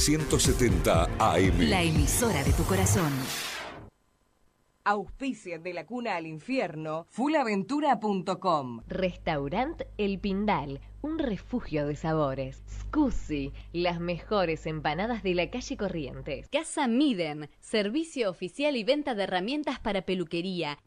170 AM. La emisora de tu corazón. Auspicia de la cuna al infierno, fullaventura.com. Restaurant El Pindal, un refugio de sabores. Scusi, las mejores empanadas de la calle Corrientes. Casa Miden, servicio oficial y venta de herramientas para peluquería.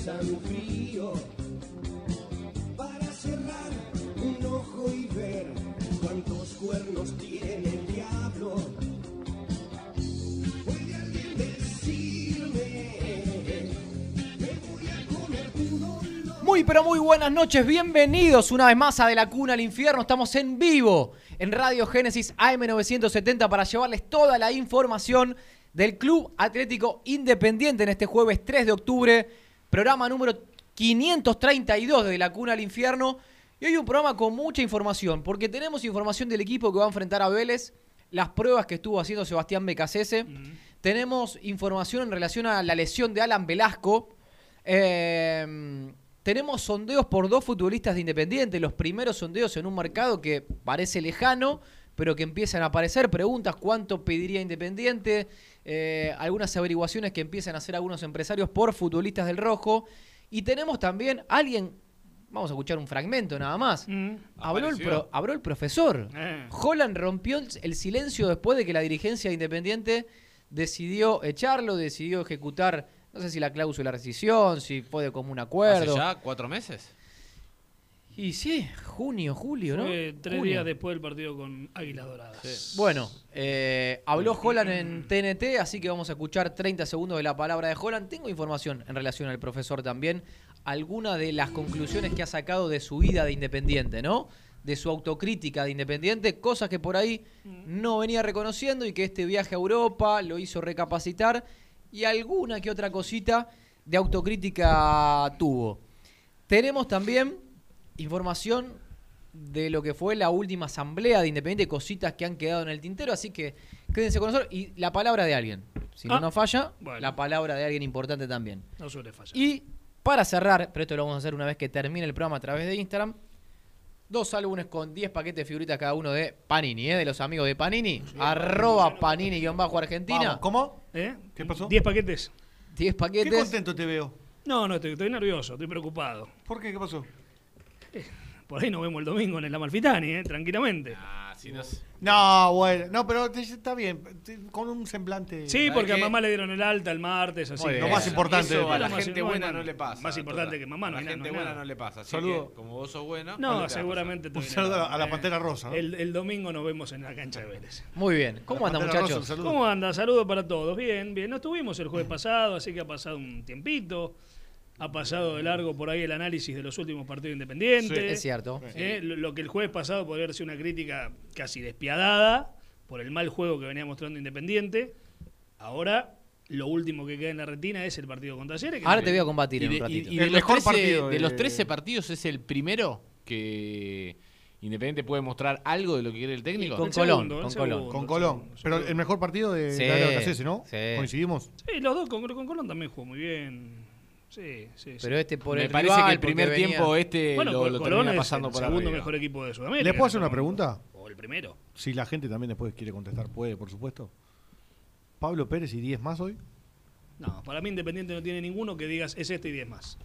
Frío? Para cerrar un ojo y ver cuántos cuernos tiene el diablo. Muy pero muy buenas noches, bienvenidos una vez más a De la Cuna al Infierno. Estamos en vivo en Radio Génesis AM970 para llevarles toda la información del Club Atlético Independiente en este jueves 3 de octubre, programa número 532 de la Cuna al Infierno. Y hoy un programa con mucha información, porque tenemos información del equipo que va a enfrentar a Vélez, las pruebas que estuvo haciendo Sebastián Becasese, tenemos información en relación a la lesión de Alan Velasco, eh, tenemos sondeos por dos futbolistas de Independiente, los primeros sondeos en un mercado que parece lejano, pero que empiezan a aparecer. Preguntas, ¿cuánto pediría Independiente? Eh, algunas averiguaciones que empiezan a hacer algunos empresarios por futbolistas del Rojo. Y tenemos también alguien, vamos a escuchar un fragmento nada más. Habló el, Apareció. pro- habló el profesor. Eh. Holland rompió el- el silencio después de que la dirigencia de Independiente decidió echarlo, decidió ejecutar, no sé si la cláusula de rescisión, si fue de común ¿Hace acuerdo. ya cuatro meses? Y sí, junio, julio, ¿no? Fue tres Junio. días después del partido con Águilas Doradas. Bueno, eh, habló Holland en TNT, así que vamos a escuchar 30 segundos de la palabra de Holland. Tengo información en relación al profesor también, alguna de las conclusiones que ha sacado de su vida de Independiente, ¿no? De su autocrítica de Independiente, cosas que por ahí no venía reconociendo y que este viaje a Europa lo hizo recapacitar y alguna que otra cosita de autocrítica tuvo. Tenemos también información de lo que fue la última asamblea de Independiente, cositas que han quedado en el tintero, así que quédense con nosotros. Y la palabra de alguien, si no Ah, nos falla, bueno. la palabra de alguien importante también. No suele fallar. Y para cerrar, pero esto lo vamos a hacer una vez que termine el programa a través de Instagram, dos álbumes con 10 paquetes de figuritas cada uno de Panini, ¿eh? de los amigos de Panini, arroba Panini-Argentina. ¿Cómo? ¿Eh? ¿Qué pasó? 10 paquetes. 10 Qué paquetes. contento te veo. No, no, estoy, estoy nervioso, estoy preocupado. ¿Por qué? ¿Qué pasó? Por ahí nos vemos el domingo en el Amalfitani, ¿eh? tranquilamente. Ah, si no es- No, bueno. No, pero te- está bien. te- Con un semblante. Sí, ¿sabes porque a mamá le dieron el alta el martes, así. Muy que- bien. Lo más importante. Eso a Lo la más- gente buena no le pasa. Más importante que mamá, no A hay la gente hay buena nada. no le pasa. Así Saludo. que, como vos sos bueno. No, te va a seguramente. Un todavía saludo a la Eh, Pantera Rosa. ¿no? El, el domingo nos vemos en la cancha de Vélez. Muy bien. ¿Cómo A la andan, Pantera Rosa, muchachos? saludo. ¿Cómo anda? Saludos para todos. Bien, bien. No estuvimos el jueves pasado, así que ha pasado un tiempito. Ha pasado de largo por ahí el análisis de los últimos partidos independientes. Es cierto. Eh, lo, lo que el jueves pasado podría haber sido una crítica casi despiadada por el mal juego que venía mostrando Independiente. Ahora, lo último que queda en la retina es el partido contra Talleres. que Ahora no- te voy a combatir Y en de, un ratito. y- y de El los mejor 13, partido de los de- 13 partidos es el primero que Independiente puede mostrar algo de lo que quiere el técnico. con el Colón, segundo, con segundo, Colón. Con Colón. segundo, Pero el mejor partido de Sí, la de Cacese, ¿no? sí. Coincidimos. Sí, los dos, con, con Colón también jugó muy bien. Sí, sí, sí. Pero este por Me el parece rival, que el primer venía- tiempo este bueno, lo, lo Colón termina es pasando el por segundo arriba. mejor equipo de Sudamérica. ¿Les puedo hacer en una este momento. pregunta? O el primero. Si la gente también después quiere contestar, puede, por supuesto. Pablo Pérez y 10 más hoy. No, para mí Independiente no tiene ninguno que digas es este y 10 más.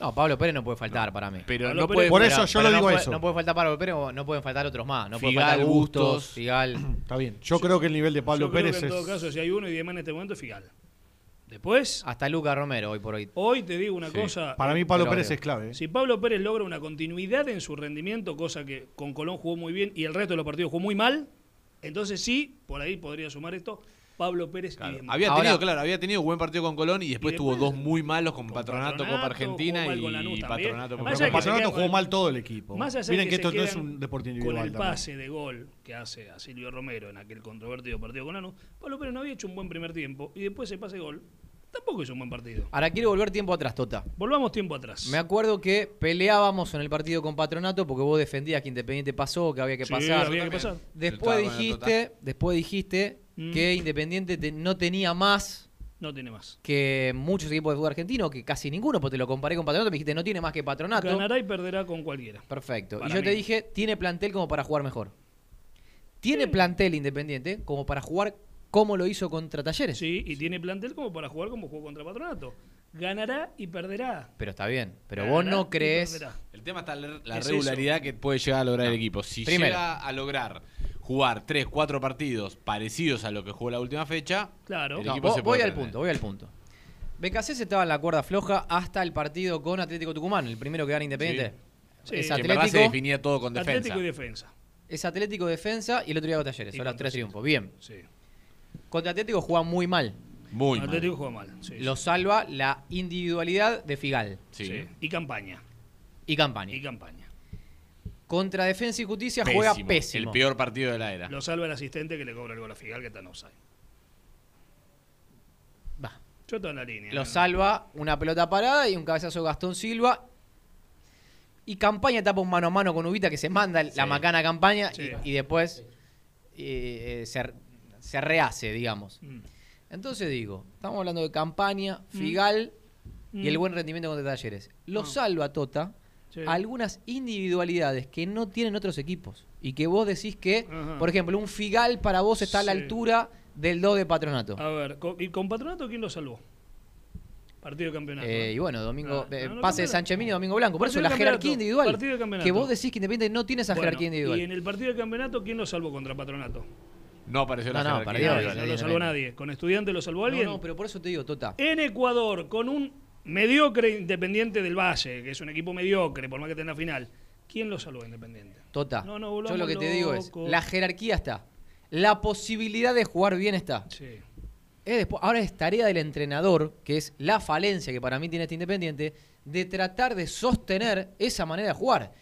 No, Pablo Pérez no puede faltar para mí. Pero Pablo no Pérez- puede. Por Pero- eso yo pero lo no digo puede- eso. No puede faltar Pablo Pérez, o no pueden faltar otros más. No puede Figal, faltar Bustos. Figal. Está bien. Yo creo que el nivel de Pablo Yo creo Pérez que en es. todo caso, si hay uno y demás en este momento es Figal. Después, Hasta Lucas Romero hoy por hoy. hoy te digo una Sí. cosa. Para mí, Pablo Pero Pérez es clave. ¿eh? Si Pablo Pérez logra una continuidad en su rendimiento, cosa que con Colón jugó muy bien y el resto de los partidos jugó muy mal, entonces sí, por ahí podría sumar esto, Pablo Pérez y Claro, Diezmo. Había Ahora- tenido, claro, había tenido buen partido con Colón y después, Y tuvo dos muy malos con, con Patronato, Copa Argentina con y Lanús también. Patronato. Con se. Patronato jugó con- mal todo el equipo. Más allá Miren que que se esto no es un deporte Con individual. el también. pase de gol que hace a Silvio Romero en aquel controvertido partido con Lanús, Pablo Pérez no había hecho un buen primer tiempo y después ese pase de gol tampoco hizo un buen partido. Ahora quiero volver tiempo atrás, Tota. Volvamos tiempo atrás. Me acuerdo que peleábamos en el partido con Patronato porque vos defendías que Independiente pasó, que había que Sí, pasar. había que pasar. Después con el dijiste, después dijiste Mm. que Independiente te- no tenía más No tiene más. que muchos equipos de fútbol argentino, que casi ninguno, porque te lo comparé con Patronato, me dijiste no tiene más que Patronato. Ganará y perderá con cualquiera. Perfecto. Para y yo te dije, tiene plantel como para jugar mejor. Tiene plantel Independiente como para jugar como lo hizo contra Talleres. Sí, y tiene plantel como para jugar como jugó contra Patronato. Ganará y perderá. Pero está bien. Pero vos no crees. El tema está la, la Es regularidad que puede llegar a lograr el equipo. Si Primero. llega a lograr jugar 3, 4 partidos parecidos a lo que jugó la última fecha, Claro. El No, equipo vo- se voy al punto, voy al punto. BKC estaba en la cuerda floja hasta el partido con Atlético Tucumán, el primero que gana Independiente. Sí. Es Que que se Atlético, definía todo con defensa. Atlético y defensa. es Atlético defensa y el otro día con Talleres. Y Son los con tres triunfos. Bien. Sí. Contra Atlético juega muy mal. Muy mal. Atlético juega mal. sí, Lo sí. salva la individualidad de Figal Sí. Sí. Y campaña. y Campaña. Y campaña. Contra Defensa y Justicia juega pésimo. El peor partido de la era. Lo salva el asistente que le cobra el gol a Figal, que está en offside. Va. Yo estoy en la línea. Lo ¿no? salva una pelota parada y un cabezazo de Gastón Silva. Y Campaña tapa un mano a mano con Ubita que se manda la Sí. macana a Campaña Sí. y, y después eh, se, se rehace, digamos. Mm. Entonces digo, estamos hablando de Campaña, Figal y el Mm. buen rendimiento contra Talleres. Lo No. salva Tota Sí. algunas individualidades que no tienen otros equipos. Y que vos decís que, Ajá. por ejemplo, un Figal para vos está a la Sí. altura del 2 de Patronato. A ver, con- ¿y con Patronato quién lo salvó? Partido de campeonato. Eh, y bueno, domingo, Ah, eh, no, no, pase de. Sánchez Mini y Domingo Blanco. Por eso Partido la de jerarquía individual. partido de campeonato. Que vos decís que Independiente no tiene esa Bueno, jerarquía individual. Y en el partido de campeonato, ¿quién lo salvó contra Patronato? No apareció la No, no, jerarquía perdió, individual. no lo salvó nadie. ¿Con estudiante lo salvó No, alguien? no, pero por eso te digo, Tota. En Ecuador, con un mediocre Independiente del Valle, que es un equipo mediocre, por más que esté en la final, ¿quién lo salvó a Independiente? Tota. No, no, yo lo que te digo es, la jerarquía está. La posibilidad de jugar bien está. Sí. Es después- ahora es tarea del entrenador, que es la falencia que para mí tiene este Independiente, de tratar de sostener esa manera de jugar.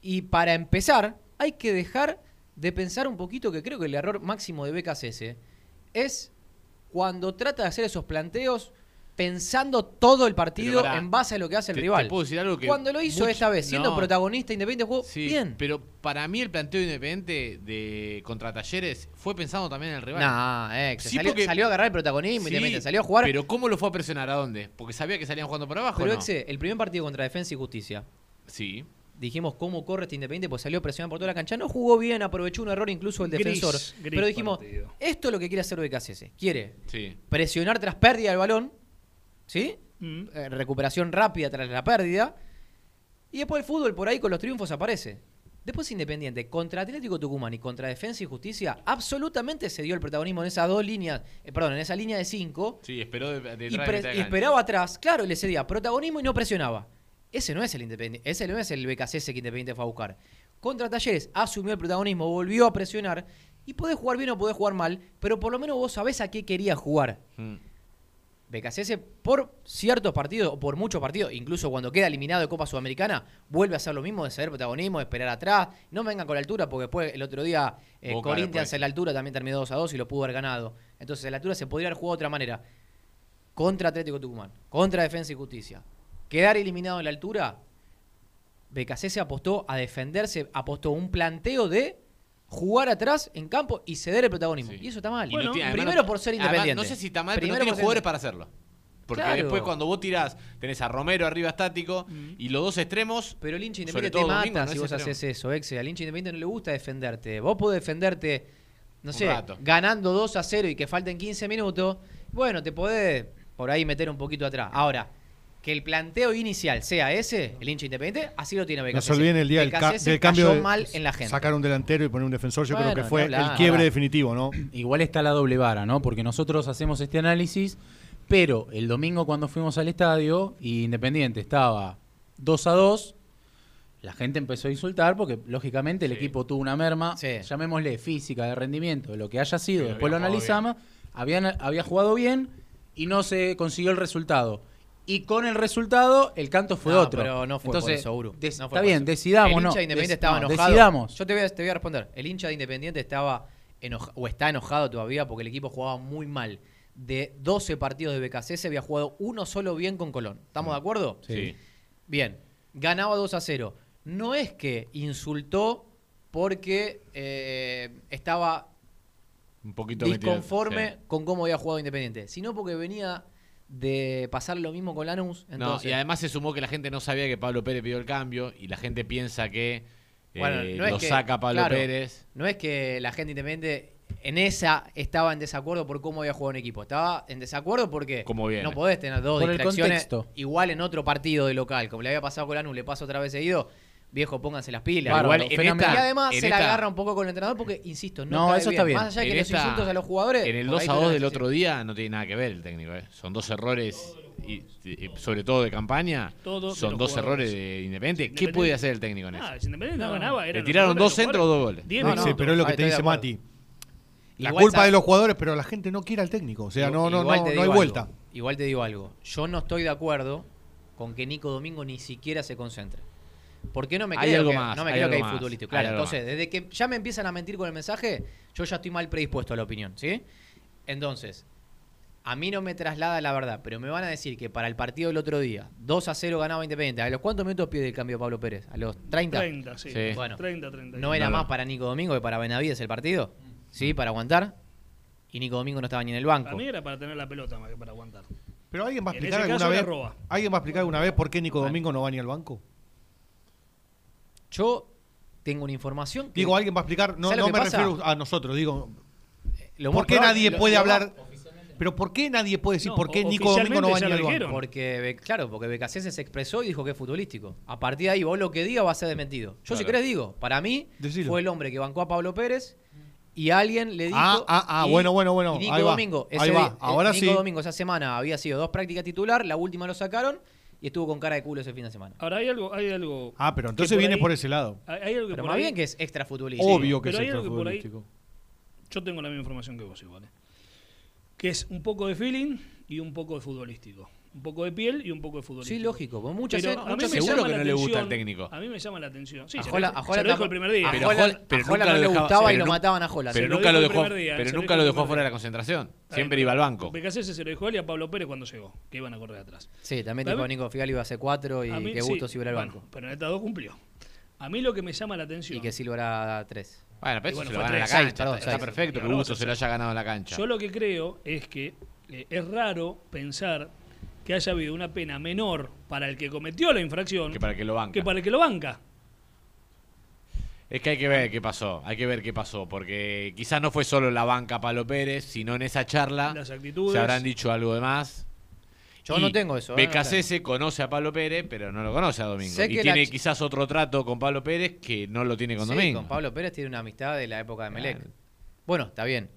Y para empezar, hay que dejar de pensar un poquito que creo que el error máximo de BKCS es cuando trata de hacer esos planteos pensando todo el partido en base a lo que hace el te- rival. te puedo decir algo que cuando lo hizo much- esta vez, siendo no. protagonista Independiente, jugó Sí, bien. pero para mí el planteo independiente de contra Talleres fue pensando también en el rival. Nah, eh, Sí, salió, porque- salió a agarrar el protagonismo, Sí, Independiente, salió a jugar. Pero ¿cómo lo fue a presionar? ¿A dónde? Porque sabía que salían jugando por abajo. Pero ¿no? Exe, el primer partido contra Defensa y Justicia, Sí. dijimos cómo corre este Independiente, pues salió presionado por toda la cancha. No jugó bien, aprovechó un error incluso el Gris, defensor. gris pero dijimos, partido. esto es lo que quiere hacer BKCS. Quiere Sí. presionar tras pérdida del balón, ¿sí? Mm. Eh, recuperación rápida tras la pérdida. Y después el fútbol por ahí con los triunfos aparece. Después Independiente, contra Atlético Tucumán y contra Defensa y Justicia, absolutamente se dio el protagonismo en esas dos líneas, eh, perdón, en esa línea de cinco. Sí, esperó de, y, de y esperaba atrás, claro, y le cedía protagonismo y no presionaba. Ese no es el Independiente, ese no es el BKCS que Independiente fue a buscar. Contra Talleres asumió el protagonismo, volvió a presionar y podés jugar bien o podés jugar mal, pero por lo menos vos sabés a qué quería jugar. Mm. BKCS por ciertos partidos o por muchos partidos, incluso cuando queda eliminado de Copa Sudamericana, vuelve a hacer lo mismo de ceder protagonismo, de esperar atrás. No vengan con la altura porque después el otro día eh, Corinthians en la altura también terminó 2 a 2 y lo pudo haber ganado. Entonces en la altura se podría haber jugado de otra manera. Contra Atlético Tucumán, contra Defensa y Justicia. Quedar eliminado en la altura, BKCS apostó a defenderse, apostó un planteo de jugar atrás en campo y ceder el protagonismo. Sí. Y eso está mal. Tiene- además primero por ser además, independiente. no sé si está mal, pero Primero no tiene ser jugadores para hacerlo. Porque Claro. después cuando vos tirás, tenés a Romero arriba estático y los dos extremos. Pero el hincha independiente te mata Domingo, no si vos extremo. haces eso, exe. Al hincha independiente no le gusta defenderte. Vos podés defenderte, no sé, ganando 2 a 0 y que falten 15 minutos. Bueno, te podés por ahí meter un poquito atrás. Ahora, que el planteo inicial sea ese, el hincha independiente, así lo tiene No BKC. se olviden el día del, ca- BKC del cambio cayó de mal en la gente. sacar un delantero y poner un defensor. Yo Bueno, creo que fue hablar. el quiebre definitivo, ¿no? Igual está la doble vara, ¿no? Porque nosotros hacemos este análisis, pero el domingo cuando fuimos al estadio y Independiente estaba 2 a 2, la gente empezó a insultar porque lógicamente el Sí. equipo tuvo una merma, Sí. llamémosle física, de rendimiento, de lo que haya sido, Pero después lo analizamos, habían, había jugado bien y no se consiguió el resultado. Y con el resultado, el canto fue No, otro. pero no fue por Entonces, eso, Uru. des- No fue está por bien, eso. decidamos, El ¿no? hincha de Independiente estaba no, enojado. Decidamos. Yo te voy, a, te voy a responder. El hincha de Independiente estaba enojado, o está enojado todavía porque el equipo jugaba muy mal. De 12 partidos de BKC se había jugado uno solo bien con Colón. ¿Estamos de acuerdo? Sí. Bien. Ganaba 2 a 0. No es que insultó porque eh, estaba Un poquito metido- disconforme sí. con cómo había jugado Independiente, sino porque venía de pasar lo mismo con Lanús. No, Entonces, y además se sumó que la gente no sabía que Pablo Pérez pidió el cambio y la gente piensa que eh, Bueno, no es lo que- saca Pablo claro, Pérez. No es que la gente independiente en esa estaba en desacuerdo por cómo había jugado un equipo. Estaba en desacuerdo porque Cómo viene. no podés tener dos Por distracciones contexto. igual en otro partido de local. Como le había pasado con Lanús, le pasa otra vez seguido. Viejo, pónganse las pilas. Bárbaro, Igual, en fenomenal. esta- y además en se la esta- agarra un poco con el entrenador porque, insisto, no, No, cae eso está bien. Más allá de que los insultos a los jugadores. En el por 2 ahí a tenés 2 que del otro día no tiene nada que ver el técnico. eh. Son dos errores, y, y sobre todo de campaña. Son dos jugadores. errores de Independiente. ¿Qué puede hacer el técnico en eso? Ah, Independiente no ganaba. Le tiraron dos centros o dos goles. No, Sí, pero es lo que te dice. Mati. La Igual culpa sabe- de los jugadores, pero la gente no quiere al técnico. O sea, no, no, no, no hay vuelta. algo, igual te digo algo. Yo no estoy de acuerdo con que Nico Domingo ni siquiera se concentre. ¿Por qué no me Hay creo algo que, más, no me hay creo que hay más, futbolístico? hay Claro, algo entonces, desde que ya me empiezan a mentir con el mensaje, yo ya estoy mal predispuesto a la opinión, ¿sí? Entonces, a mí no me traslada la verdad, pero me van a decir que para el partido del otro día, 2 a 0 ganaba Independiente. ¿A los cuántos minutos pide el cambio Pablo Pérez? ¿A los 30? 30, sí. Sí. Bueno, 30, 30. ¿No era más para Nico Domingo que para Benavides el partido? ¿Sí? ¿Para aguantar? Y Nico Domingo no estaba ni en el banco. A mí era para tener la pelota más que para aguantar. Pero alguien va a explicar alguna vez. ¿Alguien va a explicar alguna vez por qué Nico Domingo no va ni al banco? Yo tengo una información que... Digo, alguien va a explicar. No, ¿Sabes lo no me pasa? refiero a nosotros. Digo, lo ¿por qué probable- nadie lo- puede lo hablar? Pero ¿por qué nadie puede decir No, por qué Nico Domingo no va oficialmente ni ya al banco? Porque, claro, porque Becasese se expresó y dijo que es futbolístico. A partir de ahí, vos lo que diga va a ser desmentido. Yo, si querés, digo, para mí Decilo. fue el hombre que bancó a Pablo Pérez y alguien le dijo. Ah, ah, ah, y- bueno, bueno, bueno, Y Nico ahí va, Domingo, ese ahí va, día- eh, ahora Nico sí. Domingo esa semana había sido dos prácticas titular, la última lo sacaron y estuvo con cara de culo ese fin de semana. Ahora hay algo. Hay algo Ah, pero entonces viene ahí- por ese lado. Hay, hay algo que Pero por más ahí- bien que es extra futbolístico. Obvio que pero es hay algo que por ahí- extrafutbolístico. Yo tengo la misma información que vos igual. ¿eh? Que es un poco de feeling y un poco de futbolístico. Un poco de piel y un poco de futbolístico. Sí, lógico. Con muchas Pero a mí muchas me seguro que no le gusta al técnico. A mí me llama la atención. Sí, A se, Jola- a se lo dijo el primer día. a Pero Jola- Jol- pero a Jola nunca no lo le gustaba y lo mataban a Jola. Pero nunca lo dejó, pero nunca lo dejó fuera de la concentración. Siempre iba al banco. Becasese se lo dijo él y a Pablo Pérez cuando llegó, que iban a correr atrás. Sí, también dijo Nico Figal iba a hacer cuatro y que sí, Bustos iba al banco. pero en estas dos cumplió. A mí lo que me llama la atención. Y que Silva era tres. Bueno, pero eso bueno, se lo gana en la cancha. está perfecto que Gusto se lo haya ganado en la cancha. Yo lo que creo es que eh, es raro pensar que haya habido una pena menor para el que cometió la infracción Que para que lo banca. que para el que lo banca. Es que hay que ver qué pasó, hay que ver qué pasó, porque quizás no fue solo la banca Pablo Pérez, sino en esa charla Las actitudes. se habrán dicho algo de más. Yo Y no tengo eso. ¿eh? BKC conoce a Pablo Pérez, pero no lo conoce a Domingo. Sé y tiene quizás otro trato con Pablo Pérez que no lo tiene con Sí, Domingo. con Pablo Pérez tiene una amistad de la época de Melec. Claro. Bueno, está bien.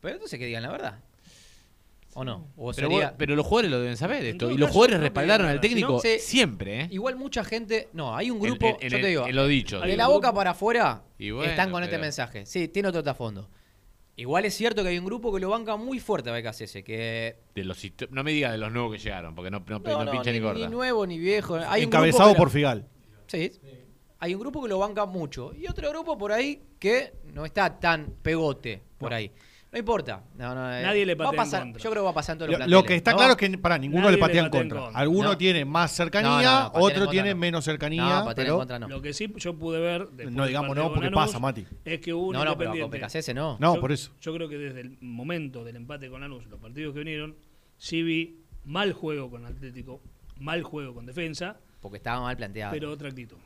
Pero entonces que digan la verdad. ¿O no? O Pero, sería- vos- pero los jugadores lo deben saber esto. Y los jugadores respaldaron al técnico siempre, ¿eh? Igual mucha gente. No, hay un grupo. en- en yo te digo. en lo dicho. De la boca para afuera Y bueno, están con este mensaje. Sí, tiene otro trasfondo. Igual es cierto que hay un grupo que lo banca muy fuerte a BKCS. Que De los, no me digas de los nuevos que llegaron, porque no, no, no, no no, pincha ni, ni, corta. ni nuevo ni viejo. Hay un Encabezado grupo por lo- Figal. Sí. Hay un grupo que lo banca mucho. Y otro grupo por ahí que no está tan pegote por ahí. No importa. No, no, eh, Nadie le va a patea en pasar. contra. Yo creo que va a pasar en todos los Lo, lo planteles, que está ¿no? claro es que para ninguno Nadie le patea le en patea en contra. contra. Alguno No. tiene más cercanía, No, no, no, patear en otro tiene no. menos cercanía, No, patear en pero contra no. Lo que sí yo pude ver. no digamos no porque Lanús, pasa, Mati. Es que hubo No, no, pero con. BKCS no. No, Yo- por eso. Yo creo que desde el momento del empate con Lanús, los partidos que vinieron, sí vi mal juego con Atlético, mal juego con defensa, Porque estaba mal planteado. pero otra actitud.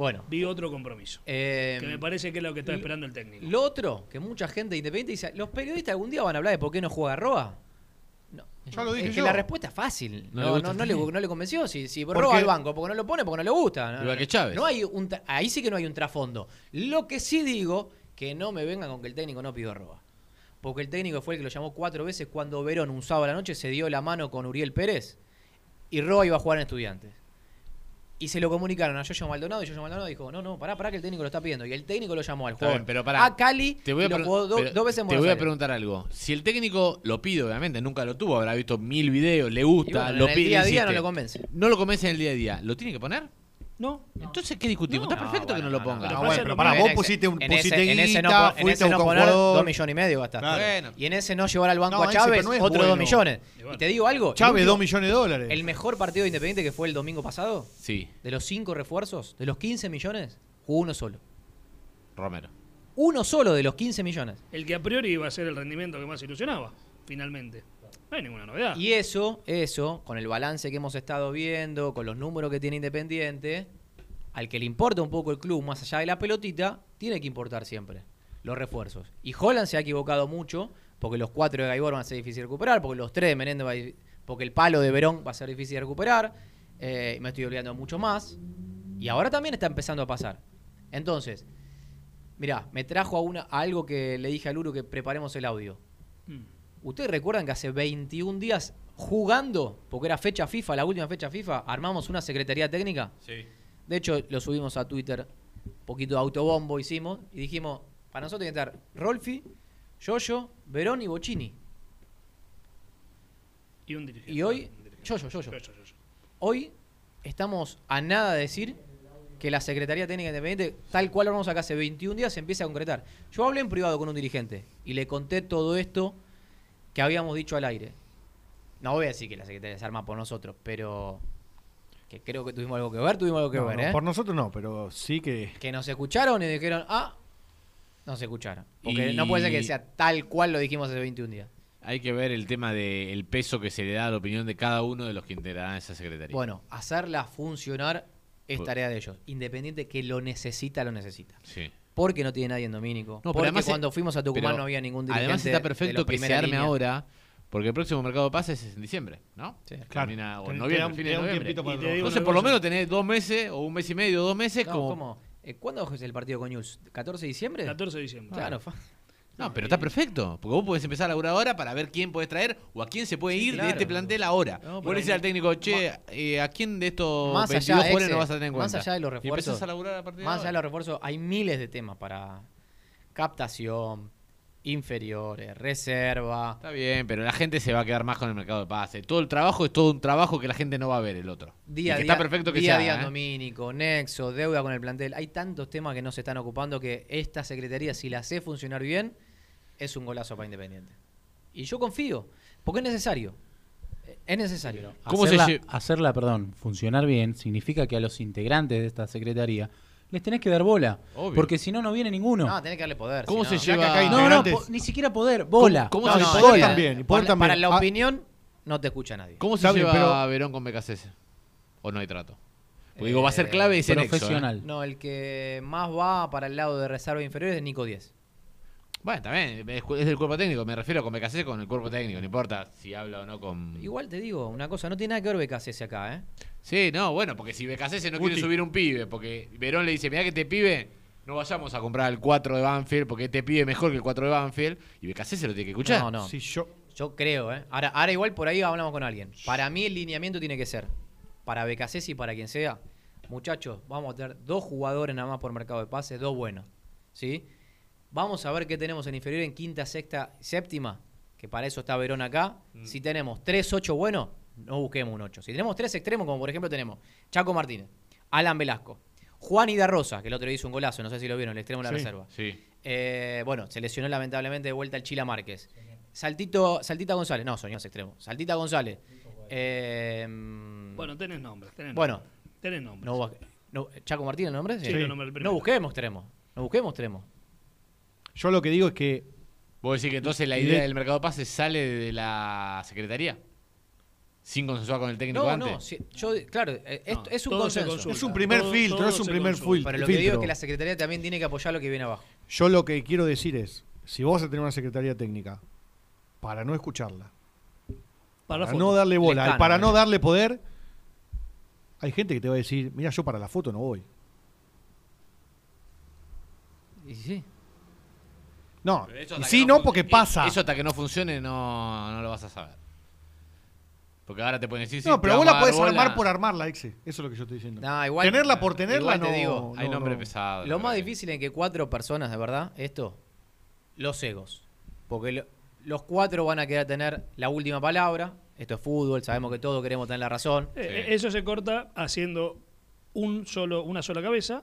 Bueno. Vi otro compromiso. eh, que me parece que es lo que está esperando el técnico. Lo otro, que mucha gente independiente dice, ¿los periodistas algún día van a hablar de por qué no juega Roa? No, Ya lo dije es que yo. la respuesta es fácil. No No, le no, gusta no, a le, nadie. no le convenció. Si, si Porque- roba al banco, porque no lo pone, porque no le gusta. No, Igual que Chávez. No hay un ahí sí que no hay un trasfondo. Lo que sí digo, que no me vengan con que el técnico no pidió roba. Porque el técnico fue el que lo llamó cuatro veces cuando Verón un sábado a la noche se dio la mano con Uriel Pérez y Roa iba a jugar en Estudiantes. Y se lo comunicaron a Yoyo Maldonado y Yoyo Maldonado dijo, no, no, pará, pará que el técnico lo está pidiendo. Y el técnico lo llamó al jugador bien, pero pará. a Cali Te voy a, y lo pre- jugó do- pero dos veces en Te voy a preguntar algo. Si el técnico lo pide, obviamente, nunca lo tuvo, habrá visto mil videos, le gusta, Y bueno, lo en el pide. día a día insiste. no lo convence. No lo convence en el día a día. ¿Lo tiene que poner? No. Entonces, ¿qué discutimos? Está perfecto que no lo ponga. Pero Ah, bueno, pero pará, mismo. vos En pusiste, un, en ese, pusiste en ese no, en fuiste ese a no poner jugador. dos millones y medio gastaste. Claro. Bueno. Y en ese no llevar al banco No, a ese, Chávez, pero no es otros bueno. dos millones. Y bueno. Te digo algo. el Chávez, último- dos millones de dólares. El mejor partido de Independiente que fue el domingo pasado, Sí, de los cinco refuerzos, de los 15 millones, jugó uno solo. Romero. Uno solo de los 15 millones. El que a priori iba a ser el rendimiento que más ilusionaba, finalmente. No hay ninguna novedad. Y eso, eso, con el balance que hemos estado viendo, con los números que tiene Independiente, al que le importa un poco el club, más allá de la pelotita, tiene que importar siempre los refuerzos. Y Holland se ha equivocado mucho, porque los cuatro de Gaibor van a ser difíciles de recuperar, porque los tres de Menéndez, va a- porque el palo de Verón va a ser difícil de recuperar, eh, me estoy olvidando mucho más. Y ahora también está empezando a pasar. Entonces, mirá, me trajo a, una, a algo que le dije a Luro que preparemos el audio. Mm. ¿Ustedes recuerdan que hace 21 días jugando, porque era fecha FIFA, la última fecha FIFA, armamos una secretaría técnica? Sí. De hecho, lo subimos a Twitter, un poquito de autobombo hicimos, y dijimos, para nosotros tiene que estar Rolfi, Yoyo, Verón y Bocini. Y un dirigente. Y hoy. Yoyo, Yoyo. Yo, yo, yo, yo. Hoy estamos a nada de decir que la Secretaría Técnica Independiente, tal cual lo vamos acá hace 21 días, se empieza a concretar. Yo hablé en privado con un dirigente y le conté todo esto que habíamos dicho al aire. No voy a decir que la Secretaría se arma por nosotros, pero que creo que tuvimos algo que ver, tuvimos algo que No, ver, no, ¿eh? Por nosotros no, pero sí que. Que nos escucharon y dijeron, ah, no se escucharon. Porque Y- no puede ser que sea tal cual lo dijimos hace 21 días. Hay que ver el tema del peso que se le da a la opinión de cada uno de los que integrarán esa secretaría. Bueno, hacerla funcionar es Pues- tarea de ellos. Independiente que lo necesita, lo necesita. Sí. Porque no tiene nadie en Domínico. No, porque además cuando es- fuimos a Tucumán no había ningún dirigente. Además está perfecto que se arme línea. ahora, porque el próximo mercado de pases es en diciembre, ¿no? Sí. Termina, o en noviembre, fin de noviembre. Entonces, por lo menos tenés dos meses o un mes y medio, dos meses No, como... ¿cómo? Eh, ¿Cuándo es el partido con News? ¿14 de diciembre? 14 de diciembre. Claro, fa- No, pero está perfecto, porque vos podés empezar a laburar ahora para ver quién podés traer o a quién se puede Sí, ir claro. de este plantel ahora. No, vos le decís al técnico, che, eh, ¿a quién de estos más 22 allá, de jugadores ese- no vas a tener en cuenta? más allá de los refuerzos, a laburar a partir de más allá de los refuerzos, hay miles de temas para captación, inferiores, reserva. Está bien, pero la gente se va a quedar más con el mercado de pases. Todo el trabajo es todo un trabajo que la gente no va a ver el otro. Día a día, está perfecto que día a se día ¿eh? Domínico, Nexo, deuda con el plantel. Hay tantos temas que no se están ocupando que esta secretaría, si la hace funcionar bien, es un golazo para Independiente. Y yo confío, porque es necesario. Es necesario. ¿Cómo se hacerla, hacerla, perdón, funcionar bien significa que a los integrantes de esta secretaría les tenés que dar bola. Obvio. Porque si no, no viene ninguno. No, tenés que darle poder. ¿Cómo si se no- lleva- acá No, no, po- ni siquiera poder, bola. ¿Cómo No, se no, poder también, y poder Para, también. para la Ah. opinión, no te escucha nadie. ¿Cómo se lleva pero- a Verón con Becasese? ¿O no hay trato? Porque digo, va a ser Eh, clave ese nexo, ¿eh? profesional. No, el que más va para el lado de reserva inferior es Nico 10. Bueno, bien, es del cuerpo técnico. Me refiero con Becasese con el cuerpo técnico. No importa si habla o no con... Igual te digo una cosa, no tiene nada que ver BKC acá, ¿eh? Sí, no, bueno, porque si Becasese no Guti. quiere subir un pibe, porque Verón le dice, mira que este pibe, no vayamos a comprar el 4 de Banfield, porque este pibe es mejor que el 4 de Banfield, y Becasese lo tiene que escuchar. No, no. Si yo. Yo creo, ¿eh? Ahora, ahora igual por ahí hablamos con alguien. Para mí el lineamiento tiene que ser, para BKC y para quien sea, muchachos, vamos a tener dos jugadores nada más por mercado de pases, dos buenos. ¿Sí? Vamos a ver qué tenemos en inferior en quinta, sexta, séptima, que para eso está Verón acá. Si tenemos tres, ocho buenos, no busquemos un ocho. Si tenemos tres extremos, como por ejemplo tenemos Chaco Martínez, Alan Velasco, Juan Ida Rosa, que el otro día hizo un golazo, no sé si lo vieron, el extremo de la Sí. reserva. Sí. Eh, bueno, se lesionó lamentablemente de vuelta el Chila Márquez. Saltito, Saltita González, no, soñó ese extremo. Saltita González. Eh, Bueno, tenés nombres. Tenés Bueno. Tenés nombres. no, no, Chaco Martínez, ¿el nombre? Sí, primero. no busquemos extremos. No busquemos extremos. Yo lo que digo es que. ¿Vos decís que entonces la idea de- del mercado de pases sale de la secretaría? Sin consensuar con el técnico No, antes. no, si- yo, claro, eh, es, No, es un consenso. Es un primer Todo- filtro, todo es un primer consulta. fil- Pero lo que digo es filtro. que la Secretaría también tiene que apoyar lo que viene abajo. Yo lo que quiero decir es: si vos vas a tener una secretaría técnica, para no escucharla, Para no darle bola, para no darle poder, hay gente que te va a decir, mira, yo para la foto no voy. Y sí. No, y sí, no, porque pasa. Eso hasta que no funcione no, no lo vas a saber. Porque ahora te pueden decir, no, pero vos la podés armar por armarla, Exe. Eso es lo que yo estoy diciendo. No, igual- tenerla por tenerla igual no. te digo, Hay no, nombre no. pesado. Lo más difícil en que cuatro personas, de verdad, esto, los egos. Porque lo- los cuatro van a querer tener la última palabra. Esto es fútbol, sabemos que todos queremos tener la razón. Eh, eh, Eso se corta haciendo un solo, una sola cabeza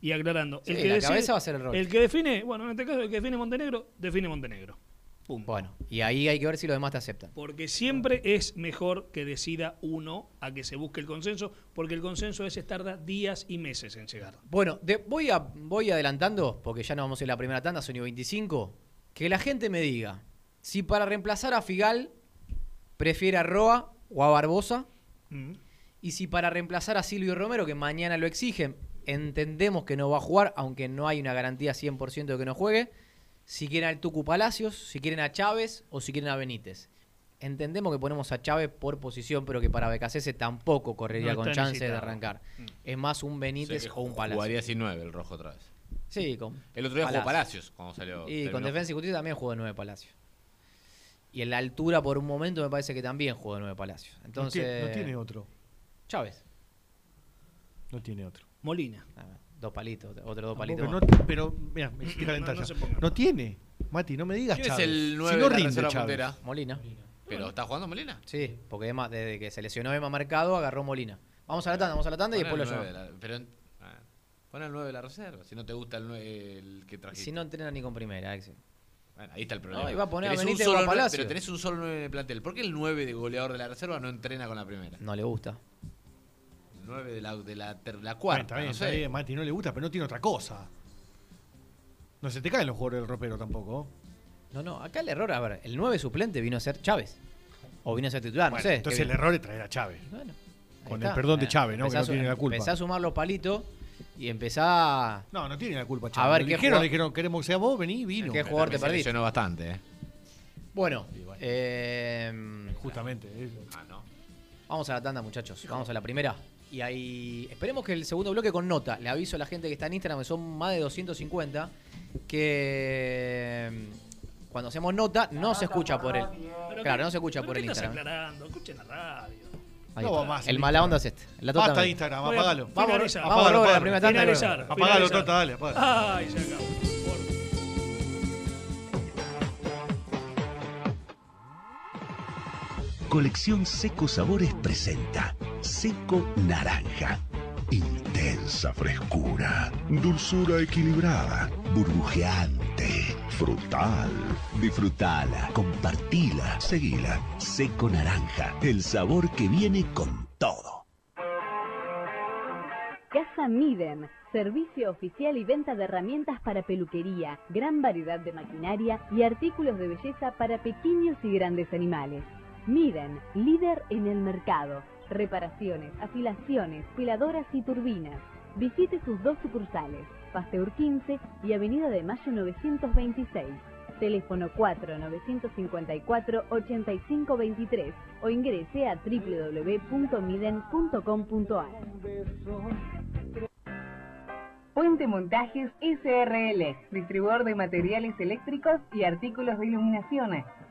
y aclarando. Sí, la cabeza va a ser el rol. El que define, bueno, en este caso, el que define Montenegro, define Montenegro. Punto. Bueno, y ahí hay que ver si los demás te aceptan. Porque siempre es mejor que decida uno a que se busque el consenso, porque el consenso ese tarda días y meses en llegar. Bueno, de- voy, a, voy adelantando, porque ya no vamos a ir a la primera tanda, son y 25. Que la gente me diga si para reemplazar a Figal prefiere a Roa o a Barbosa. Mm. Y si para reemplazar a Silvio Romero, que mañana lo exigen, entendemos que no va a jugar, aunque no hay una garantía 100% de que no juegue. Si quieren al Tucu Palacios, si quieren a Chávez o si quieren a Benítez. Entendemos que ponemos a Chávez por posición, pero que para Becasese tampoco correría No con chance de arrancar. Mm. Es más un O sea Benítez o un Palacios. Jugaría sin nueve el rojo otra vez. Sí, con El otro día jugó Palacios cuando salió. Y con. Defensa y Justicia también jugó de nueve Palacios. Y en la altura, por un momento, me parece que también jugó de nueve Palacios. No Entonces, tiene- no tiene otro. Chávez. No tiene otro. Molina. Ah, Dos palitos, otros dos palitos. no- pero, mira, me hiciste calentar no No tiene. Mati, no me digas ¿Quién es Chávez. el Si nueve no de la rinde Chávez. puntera? Molina. ¿Pero está jugando Molina? Sí, porque Emma, desde que se lesionó Emma Mercado, agarró Molina. Vamos a la tanda, vamos a la tanda y después lo la- Pero, ah, pon el 9 de la reserva. Si no te gusta el, nueve, el que trajiste. Si no entrena ni con primera, Axel. Bueno, ahí está el problema. No, iba a poner a Tenés un Benítez solo. Pero tenés un solo 9 en el plantel. ¿Por qué el 9 de goleador de la reserva no entrena con la primera? No le gusta. El 9 de la, de la, ter- la Bueno, cuarta. está bien, no está sé. bien, Mati, no le gusta, pero no tiene otra cosa. No se te caen los jugadores del ropero tampoco. No, no, acá el error, a ver, el 9 suplente vino a ser Chávez. O vino a ser titular, Bueno, no sé. entonces el error es traer a Chávez. Bueno, Con está. el perdón de Chávez, ¿no? Que no a su- tiene la culpa. Empezá a sumar los palitos y empezá a... No, no tiene la culpa, A Chávez. ver, Le ¿qué dijeron, le dijeron, queremos que sea vos, vení, vino. ¿Qué jugador te Se perdiste? bastante, ¿eh? Bueno, eh, Justamente. es- Ah, no. vamos a la tanda, muchachos. Vamos a la primera. Y ahí esperemos que el segundo bloque con nota. Le aviso a la gente que está en Instagram, que son más de 250, que mm, cuando hacemos nota no se escucha por. Pero Claro, no se escucha por el Instagram. aclarando? Escuchen la radio. Ahí No está. más el mala onda es este. La tota Basta Instagram, Voy a apagalo. Vamos, finalizar. vamos, la apagalo. primera tanda. Finalizar. Apagalo. Tota, dale, apagalo. Ay, se acabó. Por- Colección Seco Sabores presenta Seco Naranja. Intensa frescura, dulzura equilibrada, burbujeante, frutal. Disfrutala, compartila, seguila. Seco Naranja, el sabor que viene con todo. Casa Miden, servicio oficial y venta de herramientas para peluquería, gran variedad de maquinaria y artículos de belleza para pequeños y grandes animales. Miden, líder en el mercado. Reparaciones, afilaciones, peladoras y turbinas. Visite sus dos sucursales, Pasteur 15 y Avenida de Mayo 926. Teléfono 4-954-8523 o ingrese a www.miden.com.ar. Puente Montajes SRL, distribuidor de materiales eléctricos y artículos de iluminación.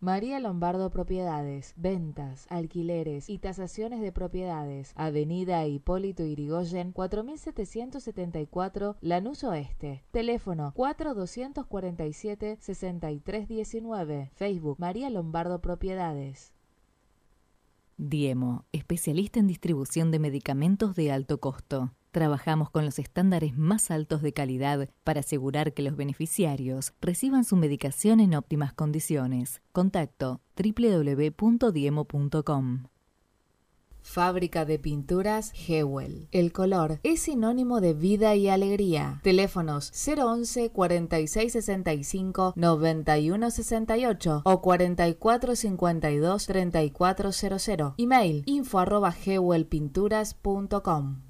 María Lombardo Propiedades, ventas, alquileres y tasaciones de propiedades. Avenida Hipólito Irigoyen, 4774, Lanús Oeste. Teléfono 4247-6319. Facebook María Lombardo Propiedades. Diemo, especialista en distribución de medicamentos de alto costo. Trabajamos con los estándares más altos de calidad para asegurar que los beneficiarios reciban su medicación en óptimas condiciones. Contacto www.diemo.com. Fábrica de pinturas Hewell. El color es sinónimo de vida y alegría. Teléfonos 011 46 65 91 68 o 44 52 3400. Email info arroba hewellpinturas.com.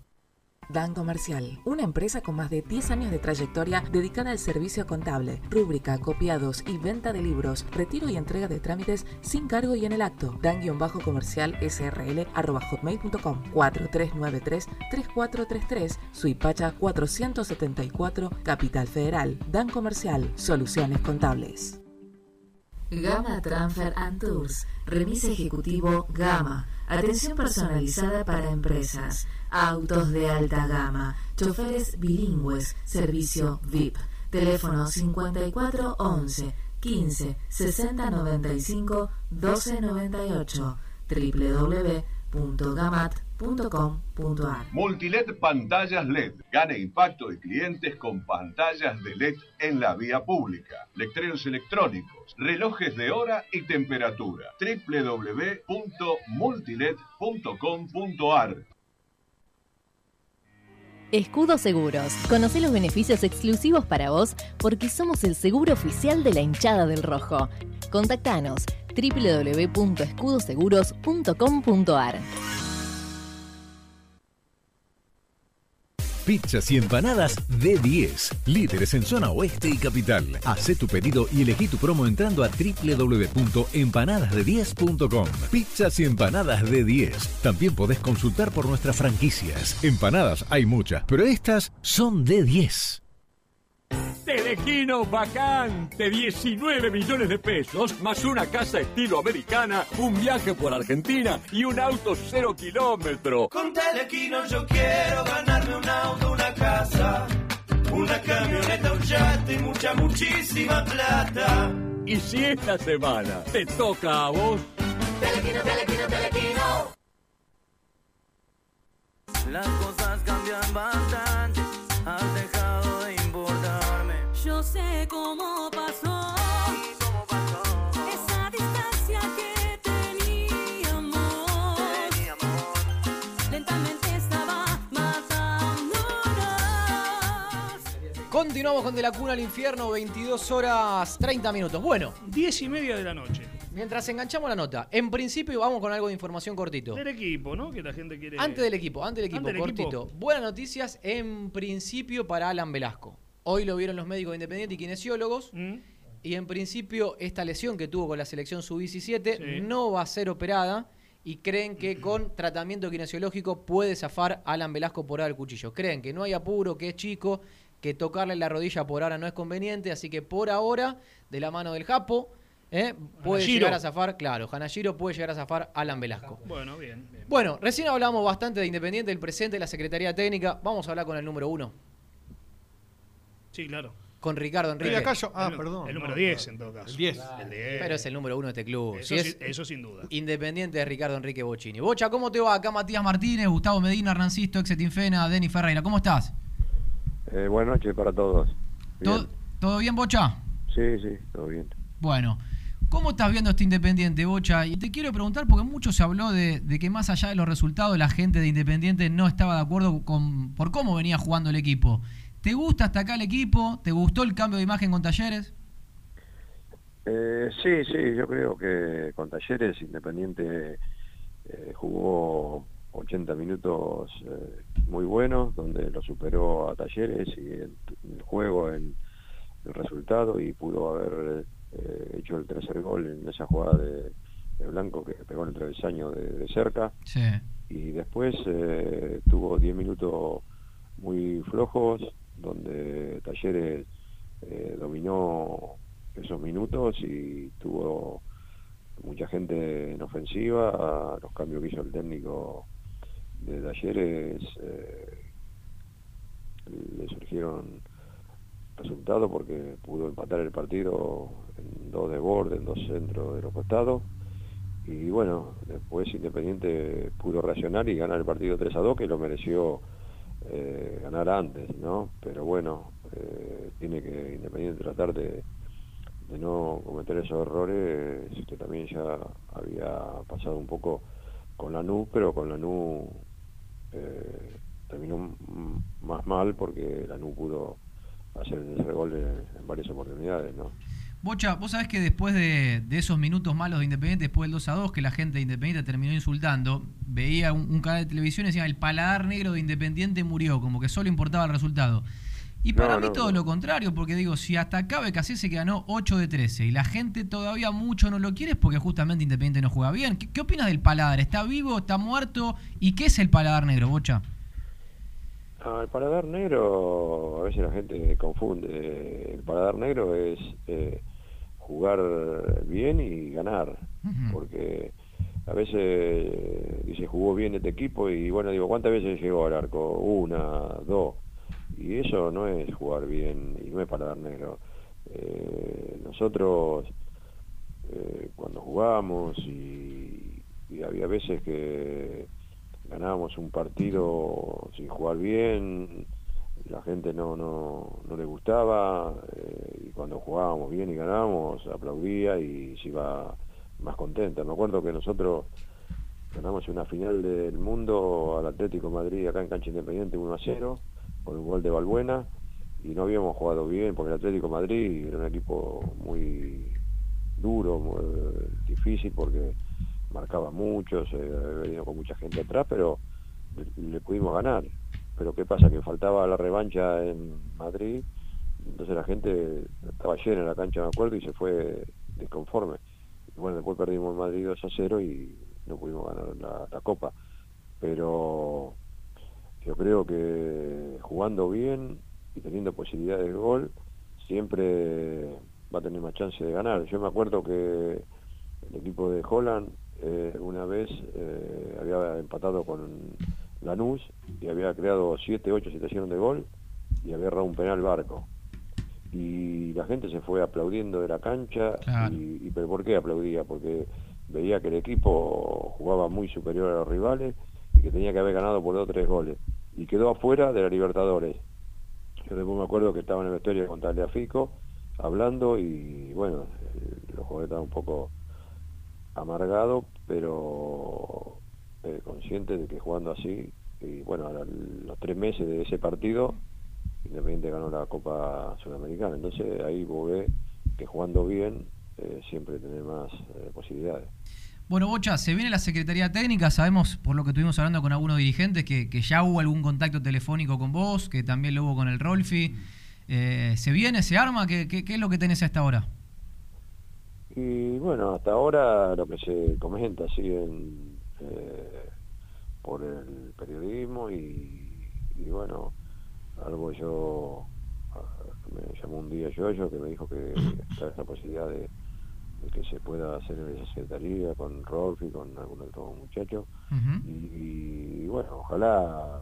Dan Comercial, una empresa con más de 10 años de trayectoria dedicada al servicio contable, rúbrica, copiados y venta de libros, retiro y entrega de trámites sin cargo y en el acto. Dan-comercial srl arroba hotmail.com 4393-3433 Suipacha 474 Capital Federal. Dan Comercial, soluciones contables. Gama Transfer and Tours, remisa ejecutivo Gama, atención personalizada para empresas, autos de alta gama, choferes bilingües, servicio VIP, teléfono 5411 15 60 95 12 98 www.gamat.com.ar Multiled Pantallas LED. Gane impacto de clientes con pantallas de LED en la vía pública. Letreros electrónicos, relojes de hora y temperatura. www.multiled.com.ar Escudo Seguros. Conoce los beneficios exclusivos para vos porque somos el seguro oficial de la hinchada del rojo. Contactanos www.escudoseguros.com.ar Pizzas y empanadas D10, líderes en zona oeste y capital. Haz tu pedido y elegí tu promo entrando a www.empanadasde10.com. Pizzas y empanadas D10. También podés consultar por nuestras franquicias. Empanadas hay muchas, pero estas son D10. Telequino vacante, 19 millones de pesos, más una casa estilo americana, un viaje por Argentina y un auto cero kilómetro. Con Telequino yo quiero ganarme un auto, una casa, una camioneta, un yate y mucha, muchísima plata. Y si esta semana te toca a vos, Telequino, Telequino, Telequino. Las cosas cambian bastante, Continuamos con De la Cuna al Infierno, 22 horas 30 minutos. Bueno, 10 y media de la noche. mientras enganchamos la nota, en principio vamos con algo de información cortito. Del equipo, ¿no? Que la gente quiere. Antes del equipo, antes del equipo, Antes del cortito. equipo. Buenas noticias en principio para Alan Velasco. Hoy lo vieron los médicos independientes y kinesiólogos. Mm. Y en principio esta lesión que tuvo con la selección sub-17 Sí. no va a ser operada y creen que con tratamiento kinesiológico puede zafar Alan Velasco por ahora el cuchillo. Creen que no hay apuro, que es chico, que tocarle la rodilla por ahora no es conveniente, así que por ahora, de la mano del Japo, ¿eh? puede Hanashiro. llegar a zafar, claro, Hanashiro puede llegar a zafar a Alan Velasco. Bueno, bien. bien. Bueno, recién hablamos bastante de Independiente, del presente, de la Secretaría Técnica. Vamos a hablar con el número uno, Sí, claro. con Ricardo Enrique. Callo. Ah, El perdón. El número No, 10 claro. en todo caso. El 10. El 10. Pero es el número uno de este club. Eso, Si es sí- eso sin duda. Independiente de Ricardo Enrique Bocini. Bocha, ¿cómo te va? Acá Matías Martínez, Gustavo Medina, Hernancisto, Exetinfena, Denis Ferreira. ¿Cómo estás? Eh, buenas noches para todos. Bien. ¿Todo, todo bien, Bocha? Sí, sí, todo bien. Bueno, ¿cómo estás viendo este Independiente, Bocha? Y te quiero preguntar, porque mucho se habló de, de que más allá de los resultados, la gente de Independiente no estaba de acuerdo con por cómo venía jugando el equipo. ¿Te gusta hasta acá el equipo? ¿Te gustó el cambio de imagen con Talleres? Eh, sí, sí, yo creo que con Talleres Independiente eh, jugó 80 minutos eh, muy buenos, donde lo superó a Talleres y el, el juego, en el resultado y pudo haber eh, hecho el tercer gol en esa jugada de, de Blanco que pegó en el travesaño de, de cerca. Sí. y después eh, tuvo 10 minutos muy flojos donde Talleres eh, dominó esos minutos y tuvo mucha gente en ofensiva los cambios que hizo el técnico de Talleres eh, le surgieron resultados porque pudo empatar el partido en dos de borde, en dos centros de los costados y bueno, después Independiente pudo reaccionar y ganar el partido 3 a 2, que lo mereció eh, ganar antes, ¿no? Pero bueno, eh, tiene que Independiente tratar de, de no cometer esos errores, que también ya había pasado un poco con la NU, pero con la NU eh, terminó más mal porque la NU pudo hacer tercer gol en, varias oportunidades, ¿no? Bocha, vos sabés que después de, de esos minutos malos de Independiente, después del 2 a 2, que la gente de Independiente terminó insultando, veía un, un canal de televisión y decía el paladar negro de Independiente murió, como que solo importaba el resultado. Y para No, mí no, todo no. lo contrario, porque digo, si hasta acá se que ganó 8 de 13 y la gente todavía mucho no lo quiere es porque justamente Independiente no juega bien. ¿Qué, qué opinas del paladar? ¿Está vivo? ¿Está muerto? ¿Y qué es el paladar negro, Bocha? Ah, el paladar negro, a veces la gente confunde. El paladar negro es eh, jugar bien y ganar, porque a veces dice jugó bien este equipo y bueno, digo, ¿cuántas veces llegó al arco? Una, dos. Y eso no es jugar bien y no es paladar negro. Eh, nosotros eh, cuando jugábamos y, había veces que ganábamos un partido sin jugar bien, la gente no, no, no le gustaba, eh, y cuando jugábamos bien y ganábamos, aplaudía y se iba más contenta. Me acuerdo que nosotros ganamos una final del mundo al Atlético Madrid acá en Cancha Independiente 1 a 0, con un gol de Balbuena, y no habíamos jugado bien, porque el Atlético Madrid era un equipo muy duro, muy difícil, porque marcaba mucho, se había venido con mucha gente atrás, pero le, pudimos ganar. Pero ¿qué pasa? Que faltaba la revancha en Madrid, entonces la gente estaba llena en la cancha, me acuerdo, y se fue desconforme. Bueno, después perdimos Madrid 2 a 0 y no pudimos ganar la, Copa. Pero creo que jugando bien y teniendo posibilidades de gol, siempre va a tener más chance de ganar. Yo me acuerdo que el equipo de Holland eh, una vez eh, había empatado con Lanús y había creado 7, 8 situaciones de gol y había errado un penal barco. Y la gente se fue aplaudiendo de la cancha. Claro. Y, y- ¿Pero por qué aplaudía? Porque veía que el equipo jugaba muy superior a los rivales y que tenía que haber ganado por dos o tres goles. Y quedó afuera de la Libertadores. Yo después me acuerdo que estaba en el vestuario con Tagliafico hablando y bueno, eh, los jugadores estaban un poco amargado, pero eh, consciente de que jugando así, y bueno, a los tres meses de ese partido, Independiente ganó la Copa Sudamericana. Entonces ahí ves que jugando bien eh, siempre tenés más eh, posibilidades. Bueno, Bocha, se viene la Secretaría Técnica, sabemos por lo que estuvimos hablando con algunos dirigentes que, que ya hubo algún contacto telefónico con vos, que también lo hubo con el Rolfi. Eh, ¿Se viene, se arma? ¿Qué, qué, qué es lo que tenés a esta hora? Y bueno, hasta ahora lo que se comenta así en, eh, por el periodismo y, y bueno, algo yo, ah, me llamó un día yo, yo que me dijo que está esa posibilidad de, de que se pueda hacer en esa secretaría con Rolf y con algún otro muchacho. y, y bueno, ojalá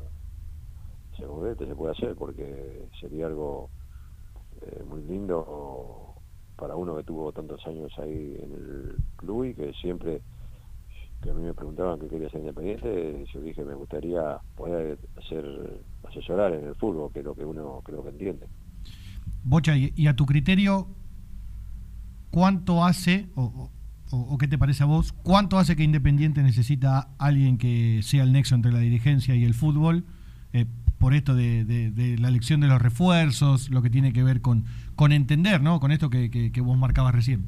se se pueda hacer porque sería algo eh, muy lindo para uno que tuvo tantos años ahí en el club y que siempre que a mí me preguntaban que quería ser independiente, yo dije me gustaría poder hacer asesorar en el fútbol, que es lo que uno creo que entiende. Bocha, y a tu criterio, ¿cuánto hace, o, qué te parece a vos, cuánto hace que Independiente necesita alguien que sea el nexo entre la dirigencia y el fútbol? eh, por esto de, la elección de los refuerzos, lo que tiene que ver con, con entender, ¿no? Con esto que, vos marcabas recién.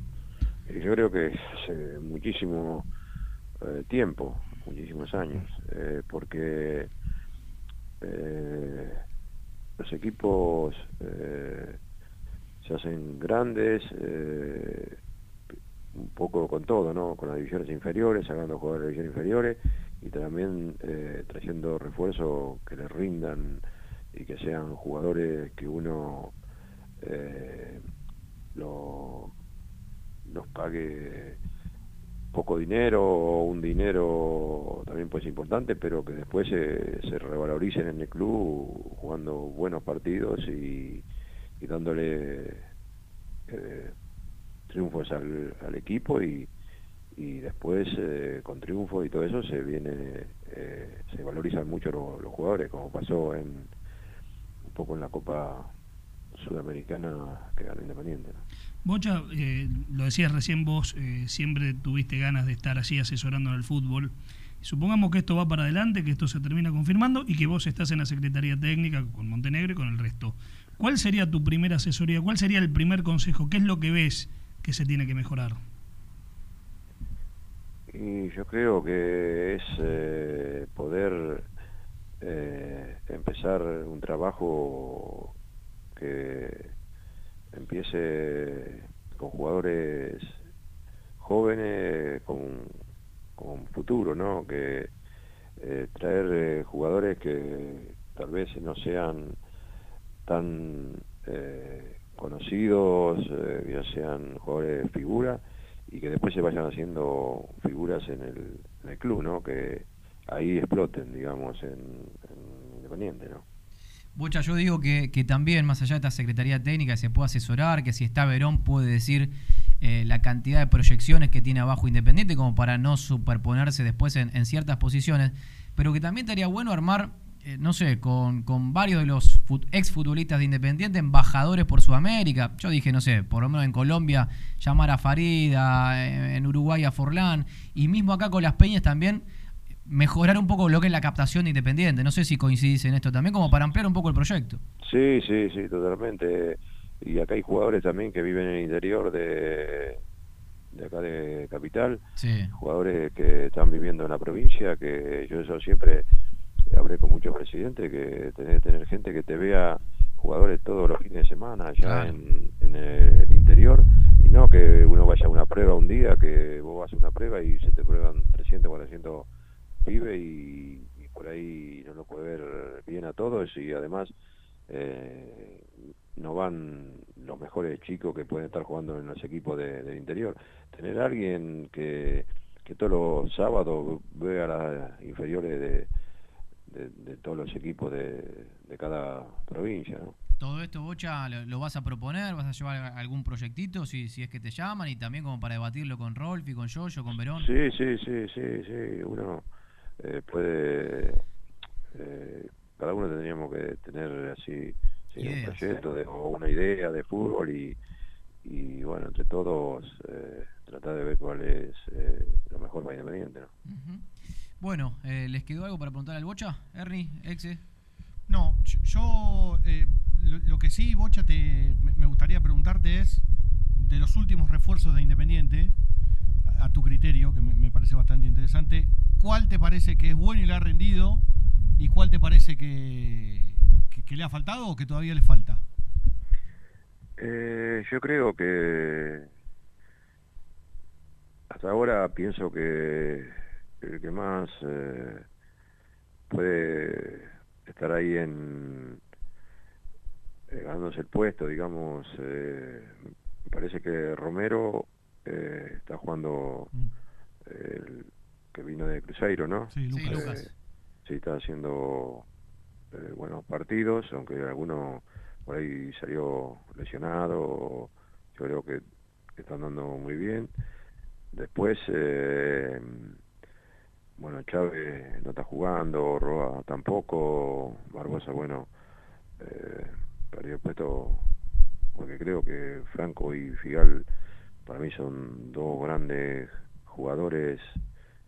Y yo creo que hace muchísimo eh, tiempo, muchísimos años, eh, porque eh, los equipos eh, se hacen grandes, eh, un poco con todo, ¿no? Con las divisiones inferiores, sacando jugadores de divisiones inferiores y también eh, trayendo refuerzos que les rindan y que sean jugadores que uno eh, lo, los pague poco dinero o un dinero también pues importante pero que después se, se revaloricen en el club jugando buenos partidos y, y dándole eh, triunfos al, equipo y, y después eh, con triunfo y todo eso se viene, eh, se valorizan mucho lo- los jugadores, como pasó en un poco en la Copa Sudamericana que ganó Independiente. ¿no? Bocha, eh, lo decías recién vos, eh, siempre tuviste ganas de estar así asesorando en el fútbol. Supongamos que esto va para adelante, que esto se termina confirmando y que vos estás en la Secretaría Técnica con Montenegro y con el resto. ¿Cuál sería tu primera asesoría? ¿Cuál sería el primer consejo? ¿Qué es lo que ves que se tiene que mejorar? Y yo creo que es eh, poder eh, empezar un trabajo que empiece con jugadores jóvenes con, con futuro, ¿no? Que eh, traer eh, jugadores que tal vez no sean tan eh, conocidos, eh, ya sean jugadores de figura y que después se vayan haciendo figuras en el, club, ¿no? Que ahí exploten, digamos, en, en Independiente, ¿no? Bocha, yo digo que, que también, más allá de esta Secretaría Técnica, se puede asesorar, que si está Verón puede decir eh, la cantidad de proyecciones que tiene abajo Independiente como para no superponerse después en, en ciertas posiciones, pero que también estaría bueno armar, eh, no sé, con, con varios de los fut- exfutbolistas de Independiente, embajadores por Sudamérica. Yo dije, no sé, por lo menos en Colombia, llamar a Farida, eh, en Uruguay a Forlán, y mismo acá con las Peñas también mejorar un poco lo que es la captación de Independiente. No sé si coincidís en esto también, como para ampliar un poco el proyecto. Sí, sí, sí, totalmente. Y acá hay jugadores también que viven en el interior de, de acá de Capital, Sí. jugadores que están viviendo en la provincia, que yo eso siempre hablé con muchos presidentes, que que tener gente que te vea jugadores todos los fines de semana allá Claro. en, en el interior, y no que uno vaya a una prueba un día, que vos vas a una prueba y se te prueban 300, 400 pibes y, y por ahí no lo puede ver bien a todos y además eh, no van los mejores chicos que pueden estar jugando en los equipos de- del interior. Tener a alguien que, que todos los sábados vea las inferiores de, de, de todos los equipos de, de cada provincia. ¿no? Todo esto, Bocha, lo, lo vas a proponer? ¿Vas a llevar algún proyectito si, si es que te llaman? Y también como para debatirlo con Rolfi, con Yoyo, con Verón. Sí, sí, sí, sí, sí. Uno eh, puede. eh, cada uno tendríamos que tener así sí, un proyecto de, o una idea de fútbol y, y bueno, entre todos eh, tratar de ver cuál es eh, lo mejor para Independiente. ¿no? Bueno, eh, ¿les quedó algo para preguntar al Bocha? Ernie, Exe. No, yo- eh, lo, lo que sí, Bocha, te, me- me gustaría preguntarte es, de los últimos refuerzos de Independiente, a, a tu criterio, que me, me parece bastante interesante, ¿cuál te parece que es bueno y le ha rendido? ¿Y cuál te parece que, que- que le ha faltado o que todavía le falta? Eh, yo creo que hasta ahora pienso que el que más eh, puede estar ahí en eh, ganándose el puesto, digamos, eh, me parece que Romero eh, está jugando el que vino de Cruzeiro, ¿no? Sí, Lucas. Sí, Eh, está haciendo eh, buenos partidos, aunque alguno por ahí salió lesionado, yo creo que, que están dando muy bien. Después, eh, bueno, Chávez no está jugando, Roa tampoco, Barbosa, bueno, eh, perdió el puesto porque creo que Franco y Figal para mí son dos grandes jugadores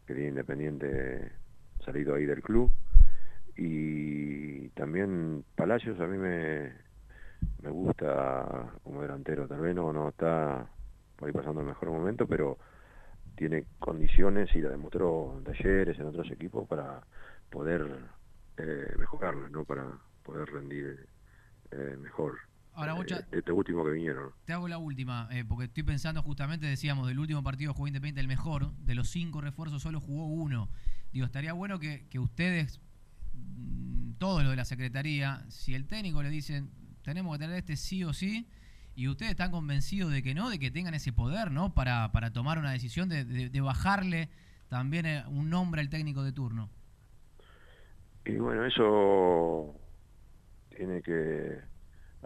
que tiene Independiente salido ahí del club. Y también Palacios a mí me, me gusta como delantero, tal vez no, no está por ahí pasando el mejor momento, pero tiene condiciones y la demostró en talleres, en otros equipos para poder eh, mejorarlo, ¿no? para poder rendir eh, mejor. Ahora, Bocha, eh, este último que vinieron. Te hago la última, eh, porque estoy pensando justamente, decíamos, del último partido jugó Independiente el mejor, de los cinco refuerzos solo jugó uno. Digo, estaría bueno que, que ustedes, mm, todo lo de la Secretaría, si el técnico le dicen, tenemos que tener este sí o sí, y ustedes están convencidos de que no, de que tengan ese poder, ¿no? Para, para tomar una decisión de, de- bajarle también eh, un nombre al técnico de turno. Y bueno, eso tiene que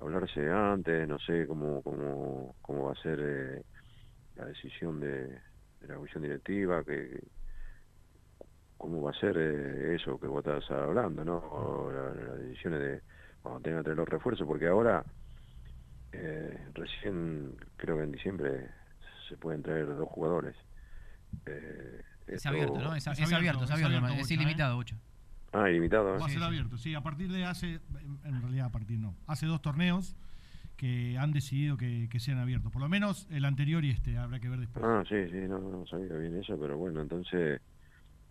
hablarse antes, no sé cómo, cómo, cómo va a ser eh, la decisión de, la comisión directiva, que cómo va a ser eh, eso que vos estás hablando, ¿no? La- las decisiones de cuando tengan que traer los refuerzos, porque ahora eh, recién creo que en diciembre se pueden traer dos jugadores. Eh, Es esto- abierto, ¿no? Es, es abierto, es abierto, es ilimitado, Bocha. Ah, ilimitado. Va a ¿eh? ser abierto, sí. A partir de hace, en- realidad a partir no, hace dos torneos que han decidido que, que sean abiertos. Por lo menos el anterior y este, habrá que ver después. Ah, sí, sí, no, no sabía bien eso, pero bueno, entonces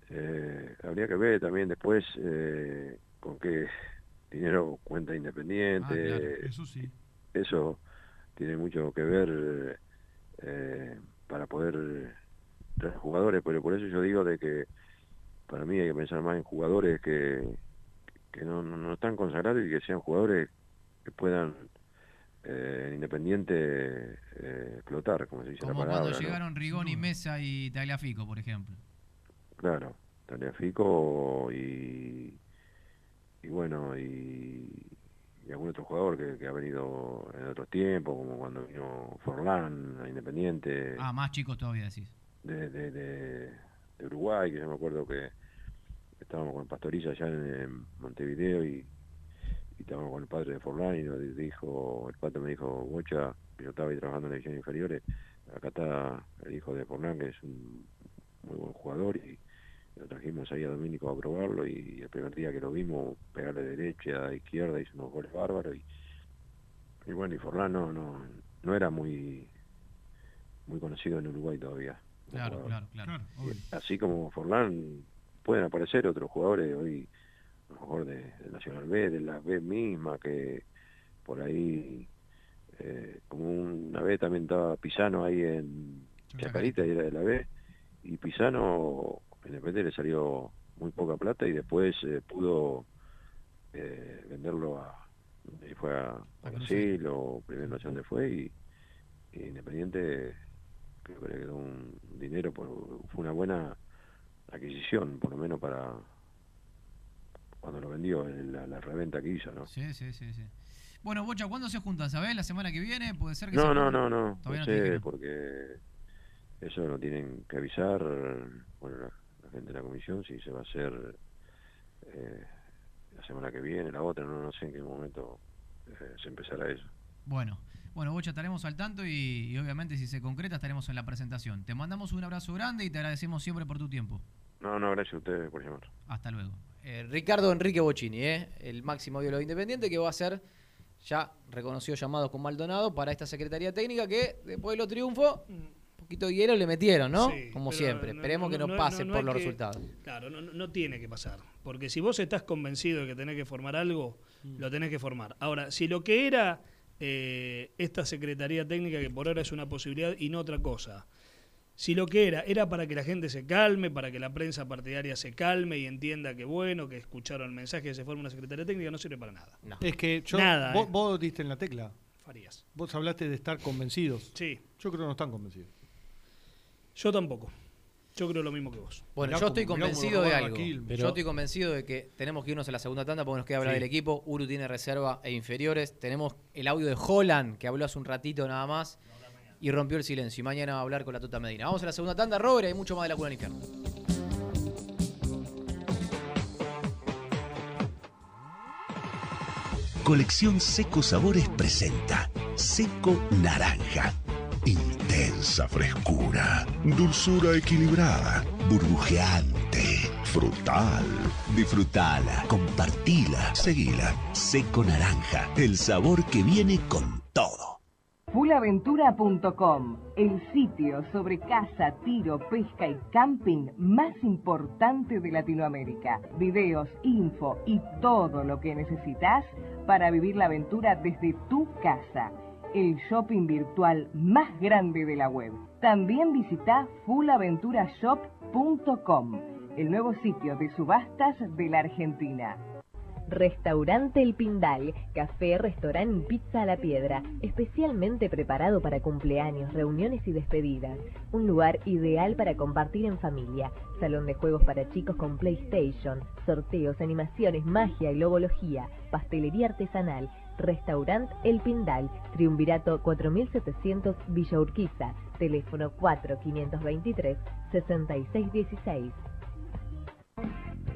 eh, habría que ver también después eh, con qué dinero cuenta Independiente. Ah, claro, eso sí. Eso tiene mucho que ver eh, para poder traer jugadores, pero por eso yo digo de que para mí hay que pensar más en jugadores que, que no, no, no están consagrados y que sean jugadores que puedan eh, en Independiente eh, explotar, como se dice la palabra. cuando ¿no? llegaron Rigoni, Mesa y Tagliafico, por ejemplo. Claro, Tagliafico y, y bueno, y, y algún otro jugador que, que ha venido en otros tiempos, como cuando vino Forlán a Independiente Ah, más chicos todavía decís. de, de, de- de Uruguay, que yo me acuerdo que estábamos con Pastorilla allá en, en Montevideo y, y estábamos con el padre de Forlán y nos dijo, el padre me dijo, Bocha, que yo estaba ahí trabajando en las divisiones inferiores, acá está el hijo de Forlán, que es un muy buen jugador y lo trajimos ahí a Domínico a probarlo y el primer día que lo vimos pegarle derecha, a izquierda, hizo unos goles bárbaros y, y bueno, y Forlán no, no, no era muy muy conocido en Uruguay todavía. Claro, claro, claro. Y así como Forlán pueden aparecer otros jugadores hoy, a lo mejor de, de Nacional B, de la B misma, que por ahí, eh, como una vez también estaba Pisano ahí en Chacarita y era de la B, y Pisano Independiente le salió muy poca plata y después eh, pudo eh, venderlo a, y fue a, a Brasil o primero no sé dónde fue y, y Independiente creo que le quedó un dinero, por, fue una buena adquisición, por lo menos para cuando lo vendió, en la, la reventa que hizo, ¿no? Sí, sí, sí, sí. Bueno, Bocha, ¿cuándo se juntan? ¿Sabés? ¿La semana que viene? ¿Puede ser que se No, no, no, no, no no sé, porque eso lo tienen que avisar, bueno, gente de la comisión, si se va a hacer eh, la semana que viene, la otra, no, no sé en qué momento eh, se empezará eso. Bueno, bueno, Bocha, estaremos al tanto y, y obviamente si se concreta estaremos en la presentación. Te mandamos un abrazo grande y te agradecemos siempre por tu tiempo. No, no, gracias a ustedes por llamar. Hasta luego. Eh, Ricardo Enrique Bocini, ¿eh? el máximo biólogo independiente que va a ser ya reconocido llamado con Maldonado para esta Secretaría Técnica que después de los triunfos, un poquito de hielo le metieron, ¿no? Sí, Como pero siempre. no- Esperemos que no, no- pase no por los que- resultados. Claro, no, no- no tiene que pasar. Porque si vos estás convencido de que tenés que formar algo, lo tenés que formar. Ahora, si lo que era eh, esta Secretaría Técnica, que por ahora es una posibilidad y no otra cosa, si lo que era era para que la gente se calme, para que la prensa partidaria se calme y entienda que bueno, que escucharon el mensaje que se forma una Secretaría Técnica, no sirve para nada. Es que yo, Nada, vos, eh. vos diste en la tecla. Farías. Vos hablaste de estar convencidos. Sí. Yo creo que no están convencidos. Yo tampoco. Yo creo lo mismo que vos. Bueno, Mirá yo estoy convencido de algo. Yo estoy convencido de que tenemos que irnos a la segunda tanda porque nos queda hablar Sí. del equipo. Uru tiene reserva e inferiores. Tenemos el audio de Holland, que habló hace un ratito nada más, y rompió el silencio. Y mañana va a hablar con la Tuta Medina. Vamos a la segunda tanda, Robert, y hay mucho más de la cuna del infierno. Colección Seco Sabores presenta Seco Naranja. Intensa frescura, dulzura equilibrada, burbujeante, frutal. Disfrutala, compartila, seguila. Seco Naranja, el sabor que viene con todo. Fulaventura.com, el sitio sobre caza, tiro, pesca y camping más importante de Latinoamérica. Videos, info y todo lo que necesitas para vivir la aventura desde tu casa. El shopping virtual más grande de la web. También visita fulaventurashop.com, el nuevo sitio de subastas de la Argentina. Restaurante El Pindal, café, restaurante y pizza a la piedra, especialmente preparado para cumpleaños, reuniones y despedidas. Un lugar ideal para compartir en familia. Salón de juegos para chicos con PlayStation, sorteos, animaciones, magia y logología, pastelería artesanal. Restaurante El Pindal, Triunvirato 4700 Villa Urquiza. teléfono 4523-6616.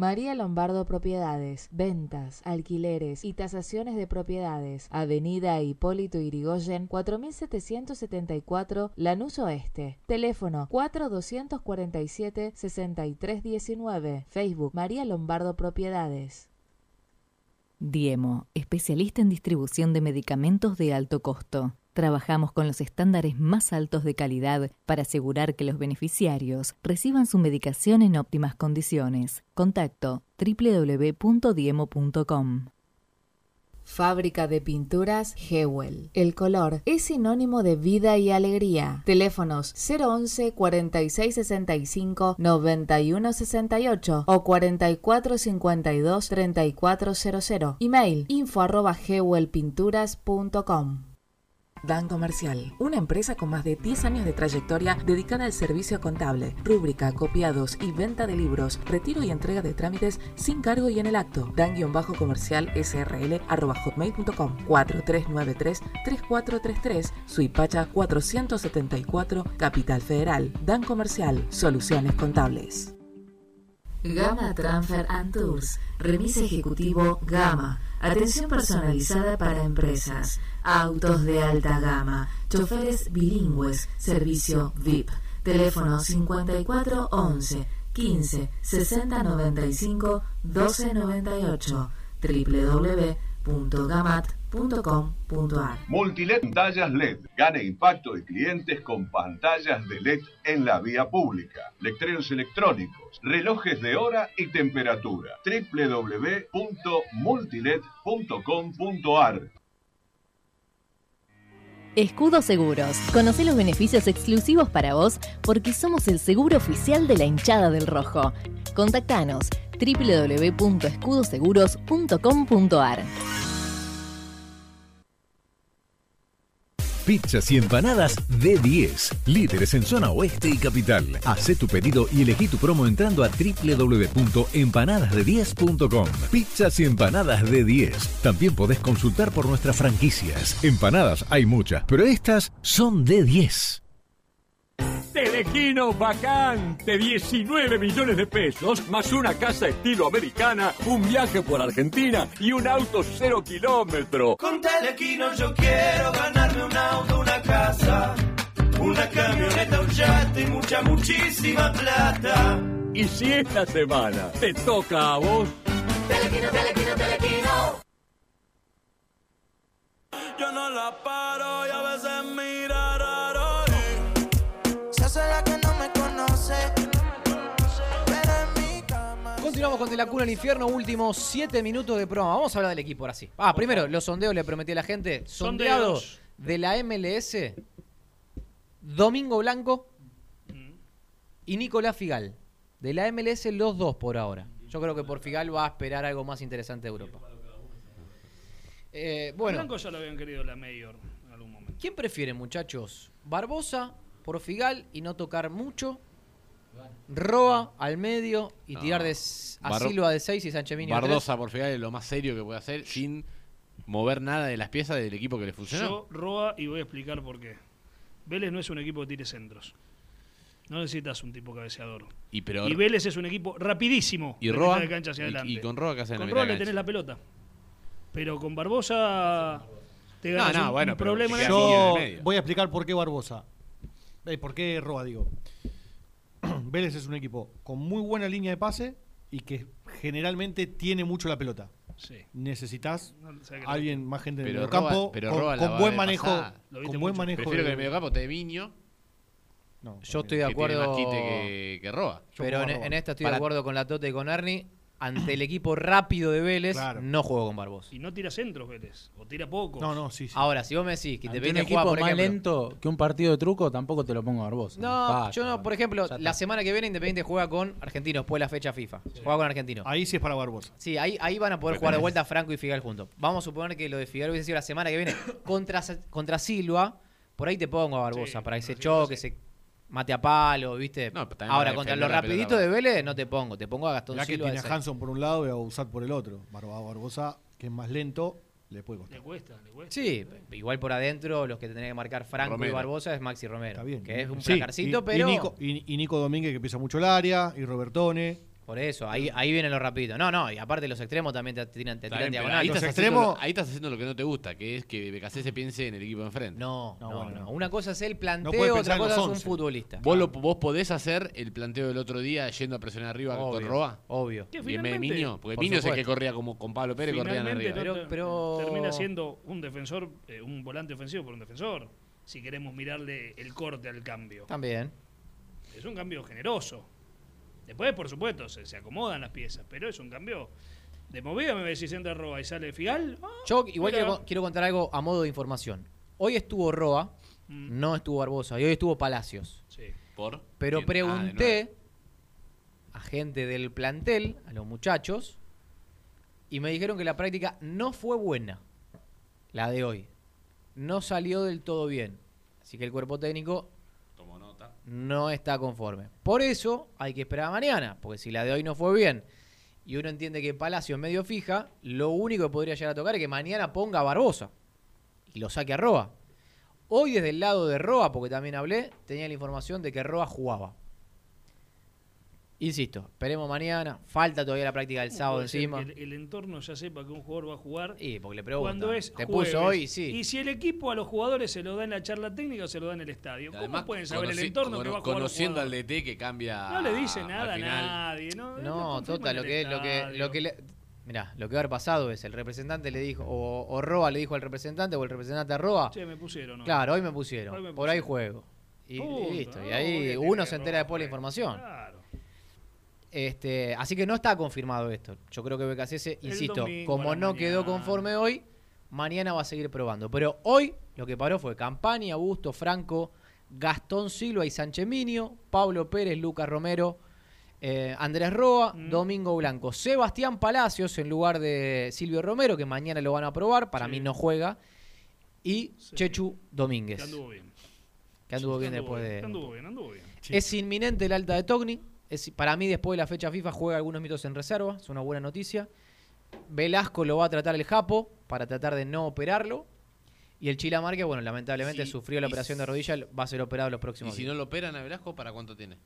María Lombardo Propiedades, ventas, alquileres y tasaciones de propiedades. Avenida Hipólito Irigoyen, 4774 Lanús Oeste. Teléfono 4247-6319. Facebook María Lombardo Propiedades. Diemo, especialista en distribución de medicamentos de alto costo. Trabajamos con los estándares más altos de calidad para asegurar que los beneficiarios reciban su medicación en óptimas condiciones. Contacto www.diemo.com. Fábrica de pinturas Hewell. El color es sinónimo de vida y alegría. Teléfonos 011 4665 9168 o 4452 3400. Email info arroba hewellpinturas.com. Dan Comercial, una empresa con más de 10 años de trayectoria dedicada al servicio contable, rúbrica, copiados y venta de libros, retiro y entrega de trámites sin cargo y en el acto. Dan-comercial srl arroba hotmail.com 4393-3433 Suipacha 474 Capital Federal. Dan Comercial, soluciones contables. Gama Transfer and Tours, remisa ejecutivo Gama, atención personalizada para empresas, autos de alta gama, choferes bilingües, servicio VIP, teléfono 5411 15 60 95 12 98 www.gamat.com.ar Multiled pantallas LED. Gane impacto de clientes con pantallas de LED en la vía pública. Letreros electrónicos, relojes de hora y temperatura. www.multiled.com.ar Escudo Seguros. Conoce los beneficios exclusivos para vos porque somos el seguro oficial de la hinchada del rojo. Contactanos www.escudoseguros.com.ar Pizzas y empanadas D10, líderes en zona oeste y capital. Hacé tu pedido y elegí tu promo entrando a www.empanadasde10.com. Pizzas y empanadas D10. También podés consultar por nuestras franquicias. Empanadas hay muchas, pero estas son D10. Telequino vacante, 19 millones de pesos, más una casa estilo americana, un viaje por Argentina y un auto cero kilómetro. Con Telequino yo quiero ganarme un auto, una casa, una camioneta, un yate y mucha, muchísima plata. Y si esta semana te toca a vos, Telequino, Telequino, Telequino. Yo no la paro con De la Cuna al Infierno, últimos 7 minutos de promo. Vamos a hablar del equipo ahora sí. Ah, primero, los sondeos le prometí a la gente. Sondeado Sondeos. de la MLS, Domingo Blanco y Nicolás Figal. De la MLS, los dos por ahora. Yo creo que por Figal va a esperar algo más interesante de Europa. Eh, bueno, Blanco ya lo habían querido la Mayor en algún momento. ¿quién prefiere, muchachos? ¿Barbosa por Figal y no tocar mucho? Roa al medio y No. tirar de a Silva de 6 y Sanchemini de 3. Bardosa por final es lo más serio que puede hacer sin mover nada de las piezas del equipo que le funcionó. Yo, Roa, y voy a explicar por qué. Vélez no es un equipo que tire centros. No necesitas un tipo cabeceador. Y pero- y Vélez es un equipo rapidísimo. ¿Y de Roa? de cancha hacia ¿Y- adelante. y con Roa qué hacen en la Con Roa de le tenés la pelota. Pero con Barbosa te No, ganas no, un, bueno, un problema Yo medio. voy a explicar por qué Barbosa. Eh, ¿Por qué Roa, digo? Vélez es un equipo con muy buena línea de pase y que generalmente tiene mucho la pelota. Sí. Necesitas No, alguien, más gente en el Pero medio campo, Roa- pero con, buen manejo. Con buen mucho. manejo. Prefiero que en el mediocampo te Viño. No, Yo estoy de que tiene acuerdo. más quite que, que Roa. Pero en, en esta estoy Para- de acuerdo con la Tote y con Ernie. Ante el equipo rápido de Vélez, Claro. no juego con Barbosa. Y no tira centros Vélez. O tira pocos. No, no, sí, sí. Ahora, si vos me decís que Ante un Independiente equipo juega, por más ejemplo, lento que un partido de truco, tampoco te lo pongo a Barbosa. No, Basta. yo no, por ejemplo, la semana que viene Independiente juega con Argentinos, después de la fecha FIFA. Juega con Argentinos. Ahí sí es para Barbosa. Sí, ahí, ahí van a poder jugar de vuelta Franco y Figal juntos. Vamos a suponer que lo de Figal hubiese sido la semana que viene contra, contra Silva. Por ahí te pongo a Barbosa para que se choque, se mate a palo, ¿viste? No, pero también Ahora, contra los rapiditos de Vélez no te pongo. Te pongo a Gastón Ya que Silva. tiene de a. Hanson por un lado y a Usat por el otro. Barba- Barbosa, que es más lento, le puede costar. Le cuesta, le cuesta. Sí, igual por adentro los que te tenés que marcar Franco Romero. y Barbosa es Maxi Romero. Está bien. Que es un Sí, placarcito, y- pero... Y Nico, y- y Nico Domínguez que pisa mucho el área, y Robertone. Por eso, ahí, ahí vienen los rapiditos. No, no, y aparte los extremos también te tiran, te Está tiran bien, pero diagonal. ahí, estás extremos- haciendo, ahí estás haciendo lo que no te gusta, que es que BKC se piense en el equipo de enfrente. No, no, bueno, no. Una cosa es el planteo, puede otra pensar en cosa los es un 11. futbolista. ¿Vos, lo- ¿Vos podés hacer el planteo del otro día yendo a presionar arriba con Obvio, Roa? Obvio. Que Y en vez de finalmente- Miño, porque Por Miño es el que supuesto. corría como con Pablo Pérez, corrían Finalmente arriba. no pero- termina siendo un defensor, eh, un volante ofensivo por un defensor. Si queremos mirarle el corte al cambio. También. Es un cambio generoso. Después, por supuesto, se, se acomodan las piezas, pero es un cambio de movida. Me decís entra Roa y sale Figal. ah, Yo igual quiero, quiero contar algo a modo de información. Hoy estuvo Roa, no estuvo Barbosa, y hoy estuvo Palacios. Sí. ¿Por? Pero ¿Quién? Ah, pregunté a gente del plantel, a los muchachos, y me dijeron que la práctica no fue buena, la de hoy. No salió del todo bien. Así que el cuerpo técnico. No está conforme. Por eso hay que esperar a mañana, porque si la de hoy no fue bien y uno entiende que Palacio es medio fija, lo único que podría llegar a tocar es que mañana ponga a Barbosa y lo saque a Roa. Hoy desde el lado de Roa, porque también hablé, tenía la información de que Roa jugaba. Insisto, esperemos mañana. Falta todavía la práctica del ¿Cómo sábado encima. El, el entorno ya sepa que un jugador va a jugar. Y porque le preguntan. Cuando es Te jueves. puso hoy, sí. Y si el equipo a los jugadores se lo da en la charla técnica o se lo da en el estadio. ¿Cómo Además, pueden saber el entorno cono- que va a jugar Conociendo al? DT que cambia. No le dice nada a nadie. No, No, Tota, lo que, lo que, lo que le, mirá, lo que va a haber pasado es el representante le dijo, o, o Roa le dijo al representante, o el representante a Roa. Che, me pusieron. hoy. Claro, hoy me pusieron. Hoy me Por ahí juego. Y, listo. Y No, ahí uno se entera después de la información. Claro. Este, así que no está confirmado esto. Yo creo que BKC, insisto, domingo como no quedó conforme hoy, mañana va a seguir probando. Pero hoy lo que paró fue Campani, Augusto, Franco, Gastón Silva y Sancheminio, Pablo Pérez, Lucas Romero, eh, Andrés Roa, Mm. Domingo Blanco, Sebastián Palacios en lugar de Silvio Romero, que mañana lo van a probar, para mí no juega, y Chechu Domínguez. Que anduvo bien. Que anduvo bien Anduvo después bien, de... Anduvo bien, anduvo bien. Es inminente el alta de Togni. Es, para mí, después de la fecha FIFA, juega algunos minutos en reserva. Es una buena noticia. Velasco lo va a tratar el Japo para tratar de no operarlo. Y el Chila Márquez, bueno, lamentablemente Sí, sufrió la y operación de rodilla, va a ser operado los Y próximos si días. no lo operan a Velasco, ¿para cuánto tiene?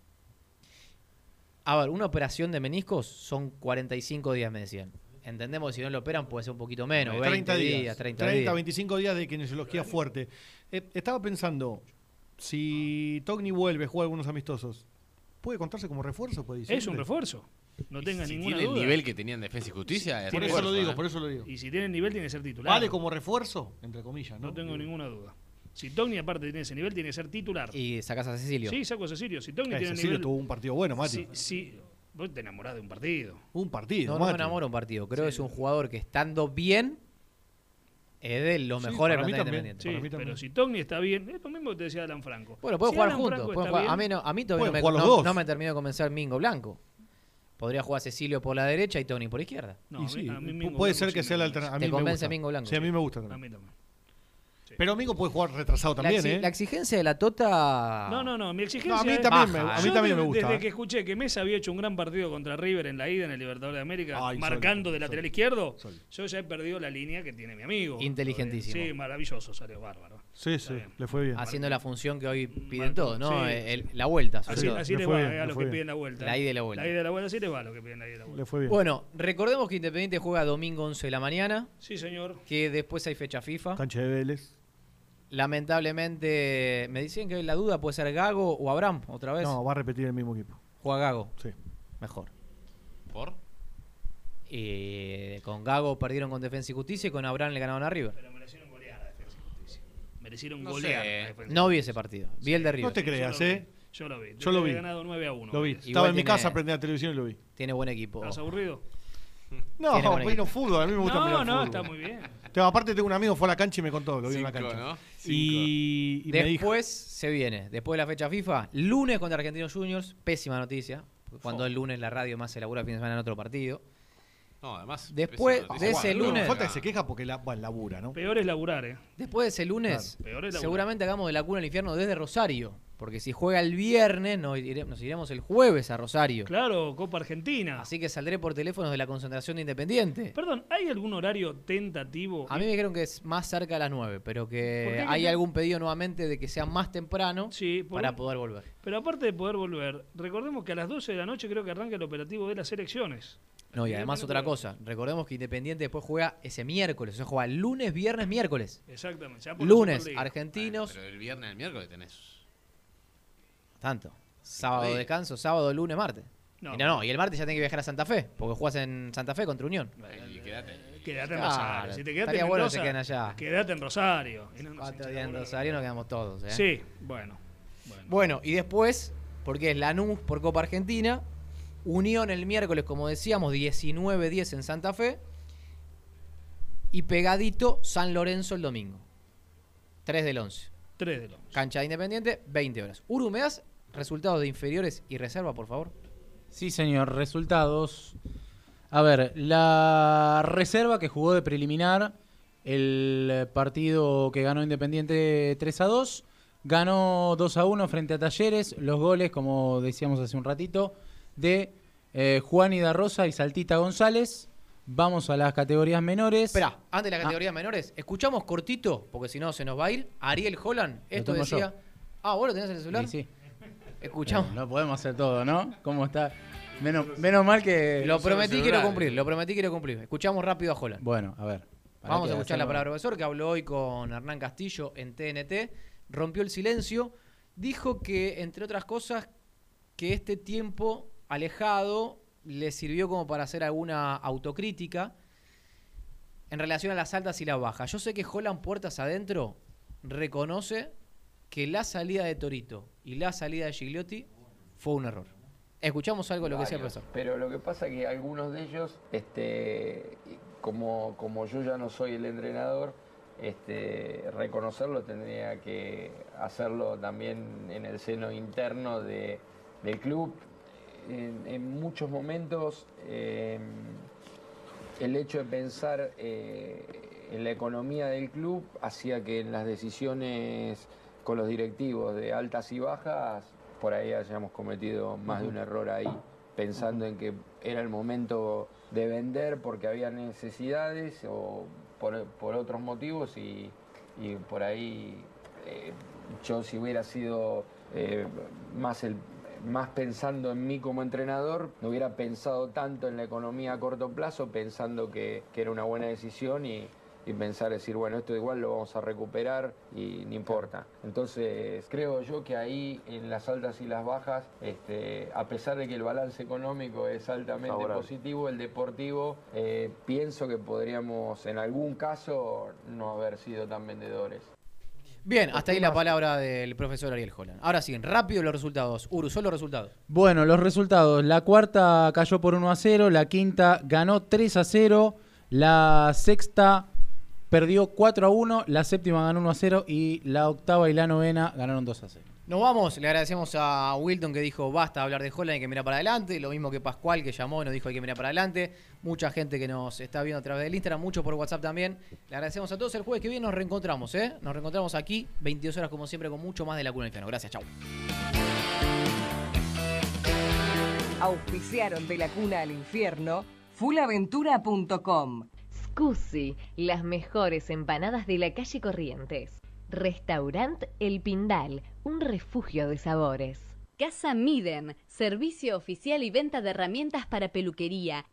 A ver, una operación de meniscos son 45 días, me decían. Entendemos que si no lo operan puede ser un poquito menos, 20 30 días, 30, 30, días. 25 días de kinesiología fuerte. Eh, estaba pensando, si Togni vuelve, juega algunos amistosos, ¿puede contarse como refuerzo? Puede Es un refuerzo. No tengas si ninguna tiene el duda. nivel que tenían Defensa y Justicia, es Por eso lo digo, ¿eh? por eso lo digo. Y si tiene nivel, tiene que ser titular. ¿Vale como refuerzo? Entre comillas, ¿no? No tengo ninguna duda. Si Togni, aparte, tiene ese nivel, tiene que ser titular. Y sacas a Cecilio. Sí, saco a Cecilio. Si Togni Eh, tiene Cecilio nivel. tuvo un partido bueno, Mati. Si, si- vos te enamorás de un partido. Un partido, No, no me Mati. enamora un partido. Creo que es un jugador que estando bien es de los Sí, mejores para mí plantel también. independiente. Sí, pero si Togni está bien, es lo mismo que te decía Alan Franco. Bueno, pueden Si jugar Alan juntos. Pueden jugar. A mí, no, a mí todavía no me, no- no me terminó de convencer Mingo Blanco. Podría jugar Cecilio por la derecha y Tony por izquierda. No, a mí- sí, a mí Mingo puede Blanco ser sí que sea la alternativa. A ¿Te mí me convence gusta. Mingo Blanco? Sí, a mí me gusta A también. mí también. Pero Domingo puede jugar retrasado La, también, exi- ¿eh? la exigencia de la Tota. No, no, no, mi exigencia No, a mí es- también me- a mí también me gusta, Desde que escuché que Mesa había hecho un gran partido contra River en la ida en el Libertadores de América, Ay, marcando Sol, de lateral Sol. izquierdo, yo ya he perdido la línea que tiene mi amigo. Inteligentísimo. Sí, maravilloso, salió bárbaro. Sí, sí, le fue bien. Haciendo la función que hoy piden Marco, todos, ¿no? sí. El- la vuelta. sobre Así, todo. así le, va eh, a los que piden la vuelta. La ida y la vuelta. La ida y la vuelta, así le va a los que piden la ida y la vuelta. Le fue bien. Bueno, recordemos que Independiente juega domingo 11 de la mañana. Sí, señor. Que después hay fecha FIFA. Cancha de Vélez. Lamentablemente, me decían que la duda puede ser Gago o Abraham, otra vez. No, va a repetir el mismo equipo. Juega Gago. Sí. Mejor. ¿Por? Y con Gago perdieron con Defensa y Justicia y con Abraham le ganaron a River. Pero merecieron golear a Defensa y Justicia. Merecieron No golear. sé. a Defensa y No vi ese partido. Vi el de River. No te yo creas, vi. ¿eh? Yo lo vi. Yo lo vi. Había ganado 9 a 1. Lo vi. Igual Estaba en mi casa, prendí la televisión y lo vi. Tiene buen equipo. ¿Estás aburrido? No, vino fútbol, a mí me gusta No, mirar no, fútbol. está muy bien. Tengo- aparte tengo un amigo que fue a la cancha y me contó, lo vi en la Cinco, cancha. ¿no? Y, y me dijo, Después se viene, después de la fecha FIFA, lunes contra Argentinos Juniors, pésima noticia, cuando Fo. el lunes la radio más se elabora el fin de semana en otro partido. No, además. Después de ese no, lunes, falta que se queja porque la, bueno, labura, ¿no? Peor es laburar, ¿eh? después de ese lunes, Claro, peor es laburar. seguramente hagamos de la cuna al infierno desde Rosario, porque si juega el viernes nos, ire- nos iremos el jueves a Rosario. Claro, Copa Argentina. Así que saldré por teléfonos de la concentración de Independiente. Perdón, ¿hay algún horario tentativo? A mí me dijeron que es más cerca de las 9, pero ¿Por qué que hay algún pedido nuevamente de que sea más temprano por para poder volver. Pero aparte de poder volver, recordemos que a las 12 de la noche creo que arranca el operativo de las elecciones. No, y además otra cosa, recordemos que Independiente después juega ese miércoles, o sea, juega lunes, viernes, miércoles. Exactamente. ya por la Lunes, argentinos, Pero el viernes, el miércoles tenés. Tanto. Sábado descanso, sábado, lunes, martes. No. y no, no, y el martes ya tenés que viajar a Santa Fe, porque jugás en Santa Fe contra Unión. Y quédate. Quédate en Rosario. Si te quedaste en bueno que se allá. Quédate en Rosario. Y no nos Cuatro días en. Rosario nos quedamos todos, ¿eh? Sí, bueno. Bueno, y después, porque es Lanús por Copa Argentina, Unión el miércoles, como decíamos, 19-10 en Santa Fe, y pegadito San Lorenzo el domingo. 3 del 11. 3 del 11. Cancha de Independiente, 20 horas. Uru, ¿me das resultados de inferiores y reserva, por favor? Sí, señor. Resultados. A ver, la reserva que jugó de preliminar el partido que ganó Independiente 3 a 2. Ganó 2 a 1 frente a Talleres. Los goles, como decíamos hace un ratito, de eh, Juan Ida Rosa y Saltita González. Vamos a las categorías menores. Espera, antes de Ah. las categorías menores, escuchamos cortito, porque si no se nos va a ir. Ariel Holland, esto decía. yo. Ah, ¿vos lo tenés en el celular? Sí, sí. Escuchamos. No podemos hacer todo, ¿no? ¿Cómo está? Menos, menos mal que. Lo prometí, quiero cumplir. Lo prometí, quiero cumplir. Escuchamos rápido a Holland. Bueno, a ver. Vamos a escuchar la palabra del profesor que habló hoy con Hernán Castillo en TNT. Rompió el silencio. Dijo que, entre otras cosas, que este tiempo alejado le sirvió como para hacer alguna autocrítica en relación a las altas y las bajas. Yo sé que Holland Puertas Adentro reconoce que la salida de Torito y la salida de Gigliotti fue un error. Escuchamos algo de lo que decía el profesor. Pero lo que pasa es que algunos de ellos, este, como, como yo ya no soy el entrenador, este, reconocerlo tendría que hacerlo también en el seno interno de- del club. En, en muchos momentos eh, el hecho de pensar eh, en la economía del club hacía que en las decisiones con los directivos de altas y bajas, por ahí hayamos cometido más de un error ahí, pensando en que era el momento de vender porque había necesidades o por, por otros motivos y, y por ahí eh, yo si hubiera sido eh, más el más pensando en mí como entrenador, no hubiera pensado tanto en la economía a corto plazo, pensando que, que era una buena decisión y, y pensar, decir, bueno, esto igual lo vamos a recuperar y no importa. Entonces, creo yo que ahí en las altas y las bajas, este, a pesar de que el balance económico es altamente Favorable. positivo, el deportivo, eh, pienso que podríamos en algún caso no haber sido tan vendedores. Bien, hasta ahí la palabra del profesor Ariel Holland. Ahora sí, rápido los resultados. Uru, son los resultados. Bueno, los resultados. La cuarta cayó por 1 a 0, la quinta ganó 3 a 0, la sexta perdió 4 a 1, la séptima ganó 1 a 0 y la octava y la novena ganaron 2 a 0. Nos vamos, le agradecemos a Wilton que dijo basta hablar de Holland, hay que mirar para adelante. Lo mismo que Pascual que llamó y nos dijo hay que mirar para adelante. Mucha gente que nos está viendo a través del Instagram, mucho por WhatsApp también. Le agradecemos a todos. El jueves que viene nos reencontramos, ¿eh? Nos reencontramos aquí, 22 horas como siempre, con mucho más de la cuna del infierno. Gracias, chau. Auspiciaron de la cuna al infierno fullaventura.com. Scusi, las mejores empanadas de la calle Corrientes. Restaurant El Pindal, un refugio de sabores. Casa Miden, servicio oficial y venta de herramientas para peluquería.